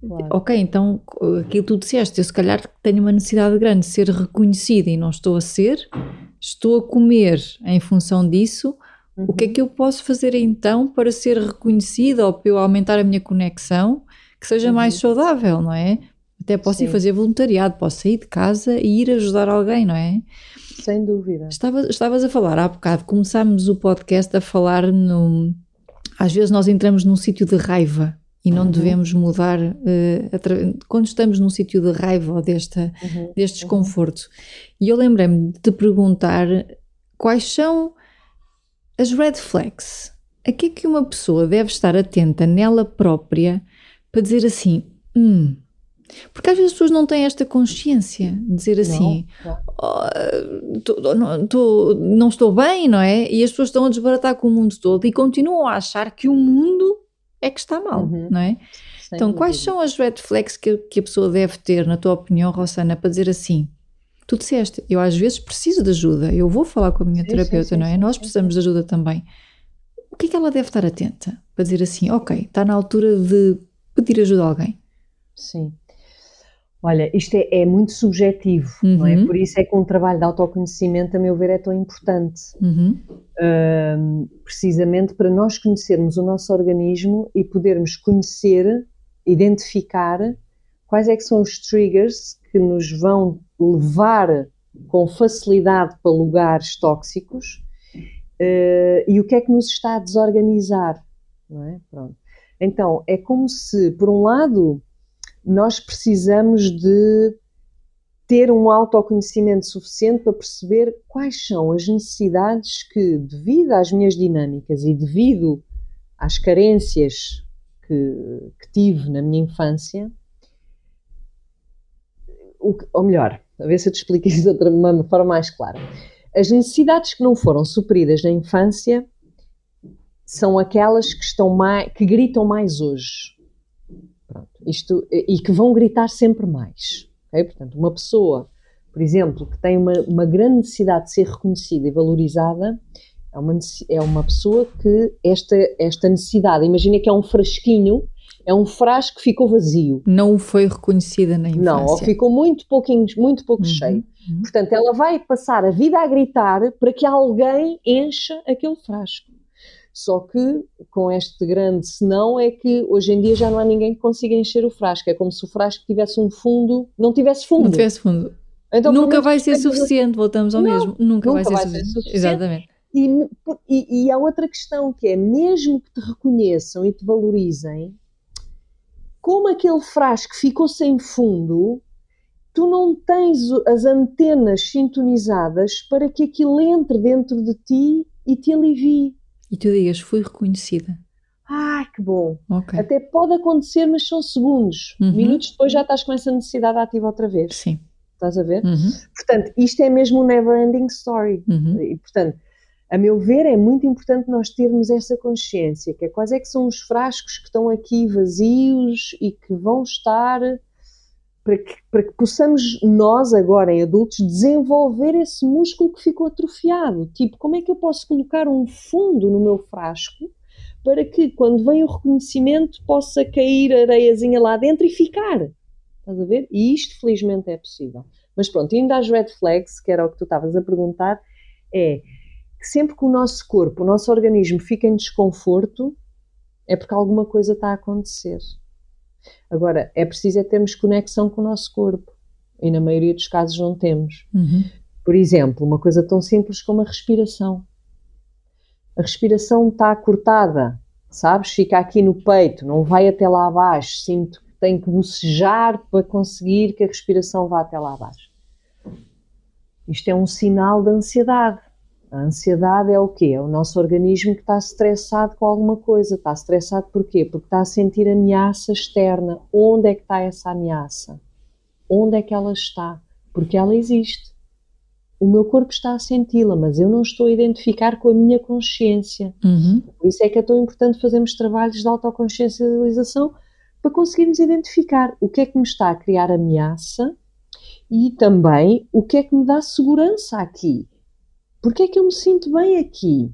Claro. Ok, então aquilo que tu disseste, eu se calhar tenho uma necessidade grande de ser reconhecida e não estou a ser, estou a comer em função disso, Uhum. O que é que eu posso fazer então para ser reconhecida ou para eu aumentar a minha conexão que seja uhum. mais saudável, não é? Até posso Sim. ir fazer voluntariado, posso sair de casa e ir ajudar alguém, não é? Sem dúvida. Estavas, estavas a falar há bocado, começámos o podcast a falar no. Às vezes nós entramos num sítio de raiva e não uhum. devemos mudar uh, quando estamos num sítio de raiva ou desta, uhum. deste uhum. desconforto. E eu lembrei-me de te perguntar quais são as red flags. A que é que uma pessoa deve estar atenta nela própria para dizer assim, hum, porque às vezes as pessoas não têm esta consciência de dizer assim, não, oh, tô, não, tô, não, estou bem, não é? E as pessoas estão a desbaratar com o mundo todo e continuam a achar que o mundo é que está mal, uhum. não é? Sem então, dúvida. quais são as red flags que, que a pessoa deve ter, na tua opinião, Rossana, para dizer assim, tu disseste, eu às vezes preciso de ajuda, eu vou falar com a minha sim, terapeuta, sim, sim, não é? Nós precisamos de ajuda também. O que é que ela deve estar atenta para dizer assim, ok, está na altura de pedir ajuda a alguém? Sim. Olha, isto é, é muito subjetivo, uhum. não é? Uhum. Por isso é que um trabalho de autoconhecimento, a meu ver, é tão importante. Uhum. Uh, precisamente para nós conhecermos o nosso organismo e podermos conhecer, identificar quais é que são os triggers que nos vão levar com facilidade para lugares tóxicos uh, e o que é que nos está a desorganizar, não é? Pronto. Então, é como se, por um lado, nós precisamos de ter um autoconhecimento suficiente para perceber quais são as necessidades que, devido às minhas dinâmicas e devido às carências que, que tive na minha infância, ou melhor, a ver se eu te explico isso de uma forma mais clara. As necessidades que não foram supridas na infância são aquelas que estão mais, que gritam mais hoje. Pronto, isto, e que vão gritar sempre mais. Okay? Portanto, uma pessoa, por exemplo, que tem uma, uma grande necessidade de ser reconhecida e valorizada, é uma, é uma pessoa que esta, esta necessidade, imagina que é um frasquinho, é um frasco que ficou vazio. Não foi reconhecida na infância. Não, ou ficou muito pouquinho, muito pouco uhum, cheio. Uhum. Portanto, ela vai passar a vida a gritar para que alguém encha aquele frasco. Só que com este grande senão é que hoje em dia já não há ninguém que consiga encher o frasco. É como se o frasco tivesse um fundo, não tivesse fundo. Não tivesse fundo. Então, nunca vai ser suficiente, voltamos ao não, mesmo. Nunca, nunca vai, ser, vai suficiente. ser, suficiente. Exatamente. E, e, e há outra questão que é, mesmo que te reconheçam e te valorizem, como aquele frasco ficou sem fundo, tu não tens as antenas sintonizadas para que aquilo entre dentro de ti e te alivie. E tu digas, fui reconhecida. Ai, que bom. Okay. Até pode acontecer, mas são segundos. Uhum. Minutos depois já estás com essa necessidade ativa outra vez. Sim. Estás a ver? Uhum. Portanto, isto é mesmo um never ending story. Uhum. E, portanto, a meu ver, é muito importante nós termos essa consciência, que é quais é que são os frascos que estão aqui vazios e que vão estar para que, para que possamos nós, agora em adultos, desenvolver esse músculo que ficou atrofiado. Tipo, como é que eu posso colocar um fundo no meu frasco para que, quando vem o reconhecimento, possa cair areiazinha lá dentro e ficar? Estás a ver? E isto, felizmente, é possível. Mas pronto, indo às red flags, que era o que tu estavas a perguntar, é que sempre que o nosso corpo, o nosso organismo fica em desconforto, é porque alguma coisa está a acontecer. Agora, é preciso é termos conexão com o nosso corpo. E na maioria dos casos não temos. Uhum. Por exemplo, uma coisa tão simples como a respiração. A respiração está cortada, sabes? Fica aqui no peito, não vai até lá abaixo. Sinto que tenho que bocejar para conseguir que a respiração vá até lá abaixo. Isto é um sinal de ansiedade. A ansiedade é o quê? É o nosso organismo que está estressado com alguma coisa. Está estressado porquê? Porque está a sentir ameaça externa. Onde é que está essa ameaça? Onde é que ela está? Porque ela existe. O meu corpo está a senti-la, mas eu não estou a identificar com a minha consciência. Uhum. Por isso é que é tão importante fazermos trabalhos de autoconsciencialização para conseguirmos identificar o que é que me está a criar ameaça e também o que é que me dá segurança aqui Porquê é que eu me sinto bem aqui?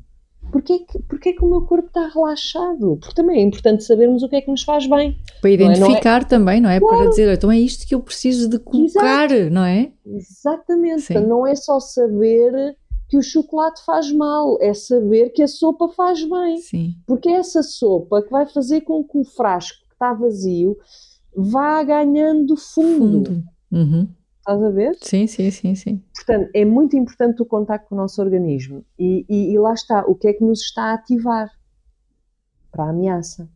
Porquê é que, porquê é que o meu corpo está relaxado? Porque também é importante sabermos o que é que nos faz bem. Para identificar não é, é? também, não é? Claro. Para dizer, então é isto que eu preciso de colocar, Exato. não é? Exatamente. Então, não é só saber que o chocolate faz mal, é saber que a sopa faz bem. Sim. Porque é essa sopa que vai fazer com que o frasco que está vazio vá ganhando fundo. fundo. Uhum. Estás a ver? Sim, sim, sim, sim. Portanto, é muito importante o contacto com o nosso organismo. E, e, e lá está, o que é que nos está a ativar para a ameaça.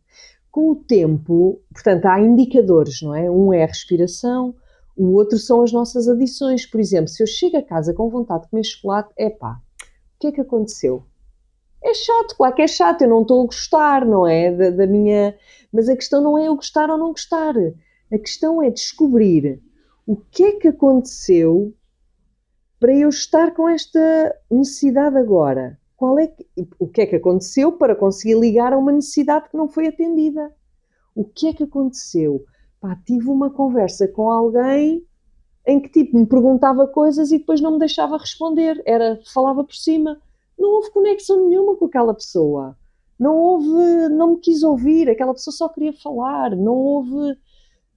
Com o tempo, portanto, há indicadores, não é? Um é a respiração, o outro são as nossas adições. Por exemplo, se eu chego a casa com vontade de comer chocolate, é pá, o que é que aconteceu? É chato, claro que é chato, eu não estou a gostar, não é? Da, da minha. Mas a questão não é eu gostar ou não gostar. A questão é descobrir o que é que aconteceu para eu estar com esta necessidade agora? Qual é que, o que é que aconteceu para conseguir ligar a uma necessidade que não foi atendida? O que é que aconteceu? Pá, tive uma conversa com alguém em que tipo me perguntava coisas e depois não me deixava responder, era falava por cima. Não houve conexão nenhuma com aquela pessoa. Não houve, não me quis ouvir, aquela pessoa só queria falar, não houve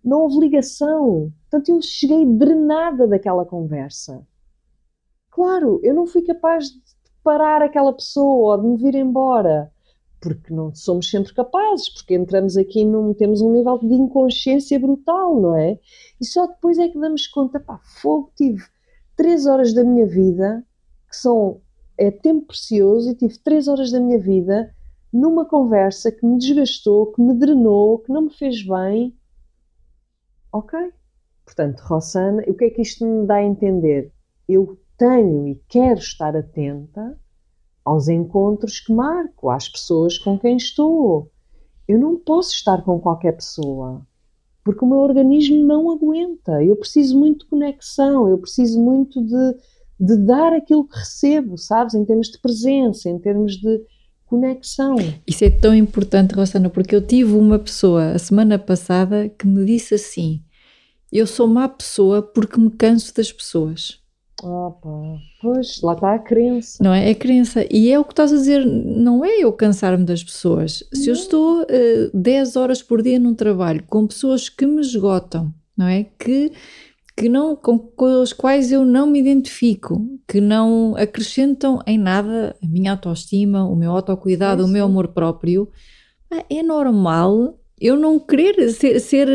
não houve ligação. Portanto, eu cheguei drenada daquela conversa. Claro, eu não fui capaz de parar aquela pessoa ou de me vir embora, porque não somos sempre capazes, porque entramos aqui num, temos um nível de inconsciência brutal, não é? E só depois é que damos conta, pá, fogo, tive três horas da minha vida, que são, é tempo precioso, e tive três horas da minha vida numa conversa que me desgastou, que me drenou, que não me fez bem. Ok? Portanto, Rossana, o que é que isto me dá a entender? Eu tenho e quero estar atenta aos encontros que marco, às pessoas com quem estou. Eu não posso estar com qualquer pessoa, porque o meu organismo não aguenta. Eu preciso muito de conexão, eu preciso muito de, de dar aquilo que recebo, sabes? Em termos de presença, em termos de conexão. Isso é tão importante, Rosana, porque eu tive uma pessoa a semana passada que me disse assim: Eu sou má pessoa porque me canso das pessoas. Ah, pá. Pois, lá está a crença. Não é? É a crença. E é o que estás a dizer, não é eu cansar-me das pessoas. Se eu estou uh, eh, 10 horas por dia num trabalho com pessoas que me esgotam, não é? Que, que não, com, com as quais eu não me identifico, que não acrescentam em nada a minha autoestima, o meu autocuidado, é o meu amor próprio, é normal eu não querer ser, ser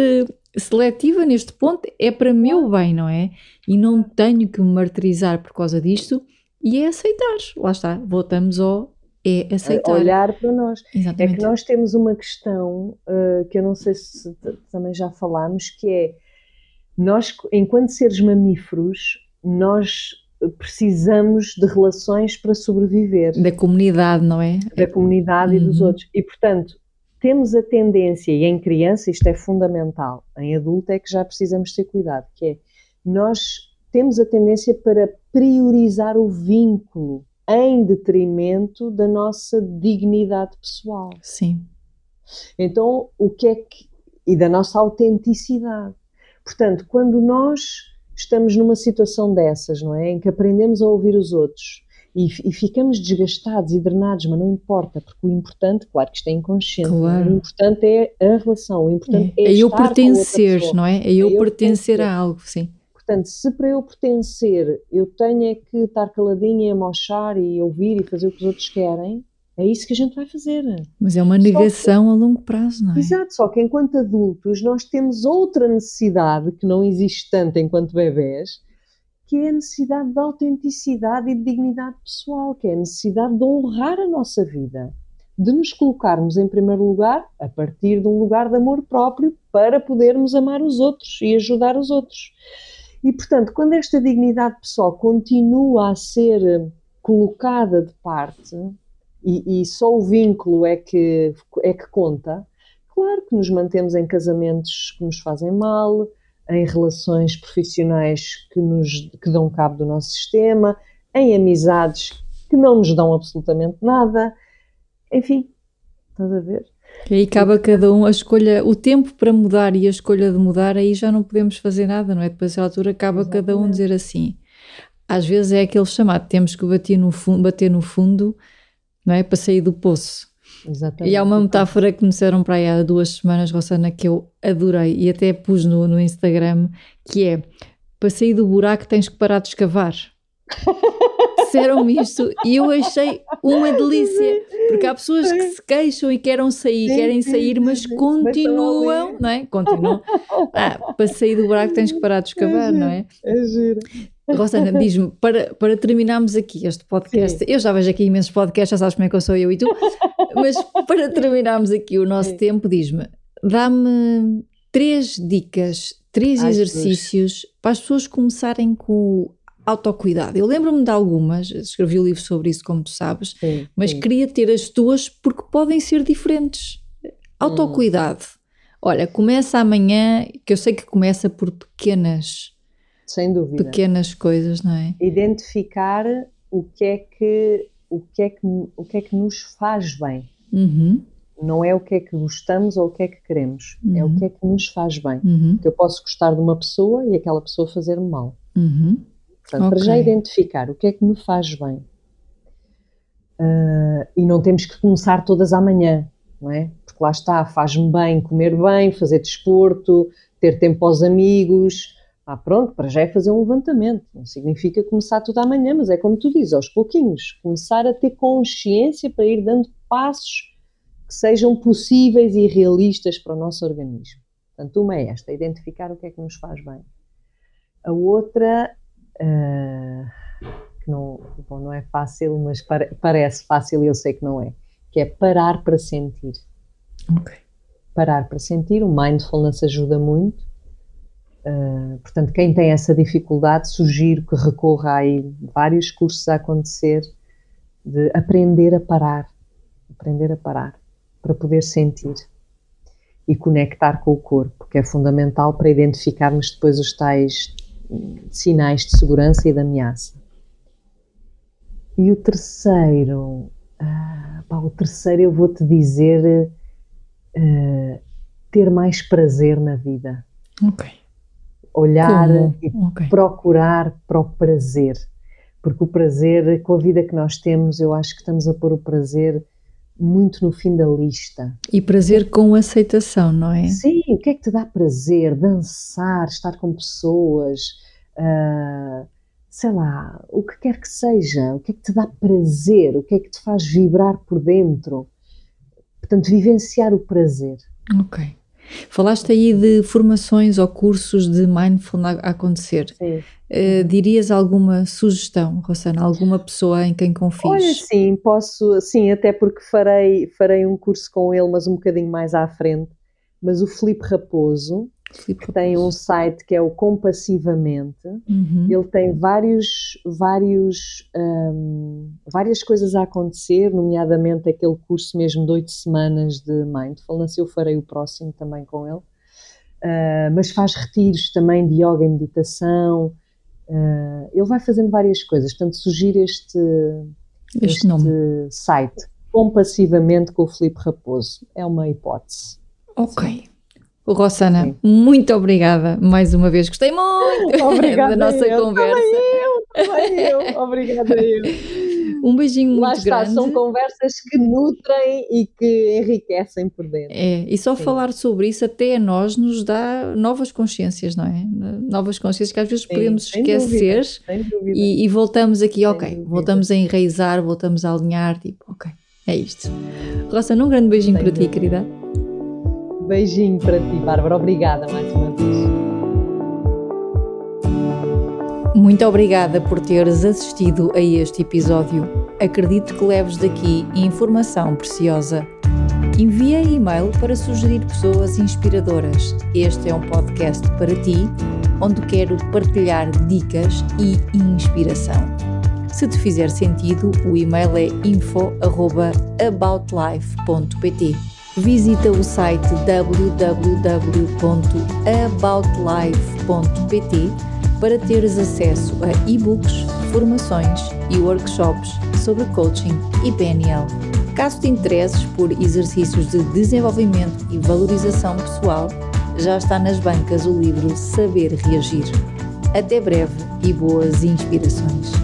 seletiva neste ponto é para meu bem, não é? E não tenho que me martirizar por causa disto e é aceitar. Lá está, voltamos ao é aceitar. Olhar para nós. Exatamente. É que nós temos uma questão uh, que eu não sei se também já falámos, que é nós, enquanto seres mamíferos, nós precisamos de relações para sobreviver. Da comunidade, não é? Da comunidade uhum. e dos uhum. outros. E, portanto, temos a tendência, e em criança isto é fundamental, em adulto é que já precisamos ter cuidado, que é nós temos a tendência para priorizar o vínculo em detrimento da nossa dignidade pessoal. Sim. Então, o que é que. e da nossa autenticidade. Portanto, quando nós estamos numa situação dessas, não é? Em que aprendemos a ouvir os outros e, e, ficamos desgastados e drenados, mas não importa, porque o importante, claro que isto é inconsciente, claro. o importante é a relação, o importante é, é, é eu pertencer, não é? É eu, é eu pertencer, pertencer a algo, sim. Portanto, se para eu pertencer eu tenho é que estar caladinha e a mochar e ouvir e fazer o que os outros querem, é isso que a gente vai fazer. Mas é uma negação que, a longo prazo, não é? Exato, só que enquanto adultos nós temos outra necessidade que não existe tanto enquanto bebés, que é a necessidade de autenticidade e de dignidade pessoal, que é a necessidade de honrar a nossa vida, de nos colocarmos em primeiro lugar a partir de um lugar de amor próprio para podermos amar os outros e ajudar os outros. E, portanto, quando esta dignidade pessoal continua a ser colocada de parte e, e só o vínculo é que, é que conta, claro que nos mantemos em casamentos que nos fazem mal, em relações profissionais que, nos, que dão cabo do nosso sistema, em amizades que não nos dão absolutamente nada. Enfim, estás a ver? E aí cabe cada um a escolha, o tempo para mudar e a escolha de mudar, aí já não podemos fazer nada, não é? Depois a altura acaba Exatamente. cada um dizer assim. Às vezes é aquele chamado, temos que bater no fundo, bater no fundo não é? Para sair do poço. Exatamente. E há uma metáfora que me disseram para aí há duas semanas, Rossana, que eu adorei e até pus no, no Instagram, que é para sair do buraco tens que parar de escavar. Disseram-me isto e eu achei uma delícia, porque há pessoas que se queixam e querem sair, querem sair, mas continuam, não é? Continuam. Ah, para sair do buraco tens que parar de escavar, não é? É giro. Rosana, diz-me, para, para terminarmos aqui este podcast, Sim. eu já vejo aqui imensos podcasts, já sabes como é que eu sou eu e tu, mas para terminarmos aqui o nosso Sim. tempo, diz-me, dá-me três dicas, três Ai, exercícios Deus. para as pessoas começarem com autocuidado. Eu lembro-me de algumas, escrevi um livro sobre isso, como tu sabes, sim, mas sim. queria ter as tuas porque podem ser diferentes. Autocuidado. Hum. Olha, começa amanhã, que eu sei que começa por pequenas sem dúvida. Pequenas coisas, não é? Identificar o que é que, o que, é que, o que, é que nos faz bem. Uhum. Não é o que é que gostamos ou o que é que queremos, uhum. é o que é que nos faz bem. Uhum. Que eu posso gostar de uma pessoa e aquela pessoa fazer-me mal. Uhum. Portanto, okay. para já identificar o que é que me faz bem. Uh, e não temos que começar todas amanhã, não é? Porque lá está, faz-me bem comer bem, fazer desporto, ter tempo aos amigos. Ah, pronto, para já é fazer um levantamento. Não significa começar tudo amanhã, mas é como tu dizes, aos pouquinhos. Começar a ter consciência para ir dando passos que sejam possíveis e realistas para o nosso organismo. Portanto, uma é esta, identificar o que é que nos faz bem. A outra, uh, que não, bom, não é fácil, mas pare, parece fácil e eu sei que não é, que é parar para sentir. Ok. Parar para sentir, o mindfulness ajuda muito. Uh, portanto, quem tem essa dificuldade, sugiro que recorra aí vários cursos a acontecer de aprender a parar, aprender a parar para poder sentir e conectar com o corpo, que é fundamental para identificarmos depois os tais sinais de segurança e de ameaça. E o terceiro, ah, pá, o terceiro eu vou te dizer uh, ter mais prazer na vida. Ok. Olhar Como? e okay. procurar para o prazer. Porque o prazer, com a vida que nós temos, eu acho que estamos a pôr o prazer muito no fim da lista. E prazer com aceitação, não é? Sim, o que é que te dá prazer? Dançar, estar com pessoas, uh, sei lá, o que quer que seja, o que é que te dá prazer, o que é que te faz vibrar por dentro. Portanto, vivenciar o prazer. Ok. Falaste aí de formações ou cursos de mindfulness a acontecer. Sim. Uh, dirias alguma sugestão, Rosana? Alguma pessoa em quem confies? Olha, sim, posso, sim, até porque farei, farei um curso com ele, mas um bocadinho mais à frente. Mas o Felipe Raposo, que tem um site que é o Compassivamente. Uhum. Ele tem vários, vários, um, várias coisas a acontecer, nomeadamente aquele curso mesmo de oito semanas de Mindfulness. Eu farei o próximo também com ele. Uh, mas faz retiros também de yoga e meditação. Uh, ele vai fazendo várias coisas. Portanto, sugiro este, este, este site. Compassivamente com o Felipe Raposo. É uma hipótese. Ok. Rossana, Sim. muito obrigada mais uma vez. Gostei muito obrigada da nossa eu, conversa. Também eu, também eu. Obrigada eu. Um beijinho muito Lá está, grande. São conversas que nutrem e que enriquecem por dentro. É, e só Sim. falar sobre isso até a nós nos dá novas consciências, não é? Novas consciências que às vezes Sim, podemos esquecer dúvida, dúvida. E, e, voltamos aqui, ok, voltamos a enraizar, voltamos a alinhar, tipo, ok, é isto. Rossana, um grande beijinho sem para dúvida. ti, querida. Beijinho para ti, Bárbara. Obrigada mais uma vez. Muito obrigada por teres assistido a este episódio. Acredito que leves daqui informação preciosa. Envia e-mail para sugerir pessoas inspiradoras. Este é um podcast para ti, onde quero partilhar dicas e inspiração. Se te fizer sentido, o e-mail é info@aboutlife.pt visita o site www.aboutlife.pt para teres acesso a e-books, formações e workshops sobre coaching e PNL. Caso te interesses por exercícios de desenvolvimento e valorização pessoal, já está nas bancas o livro Saber Reagir. Até breve e boas inspirações!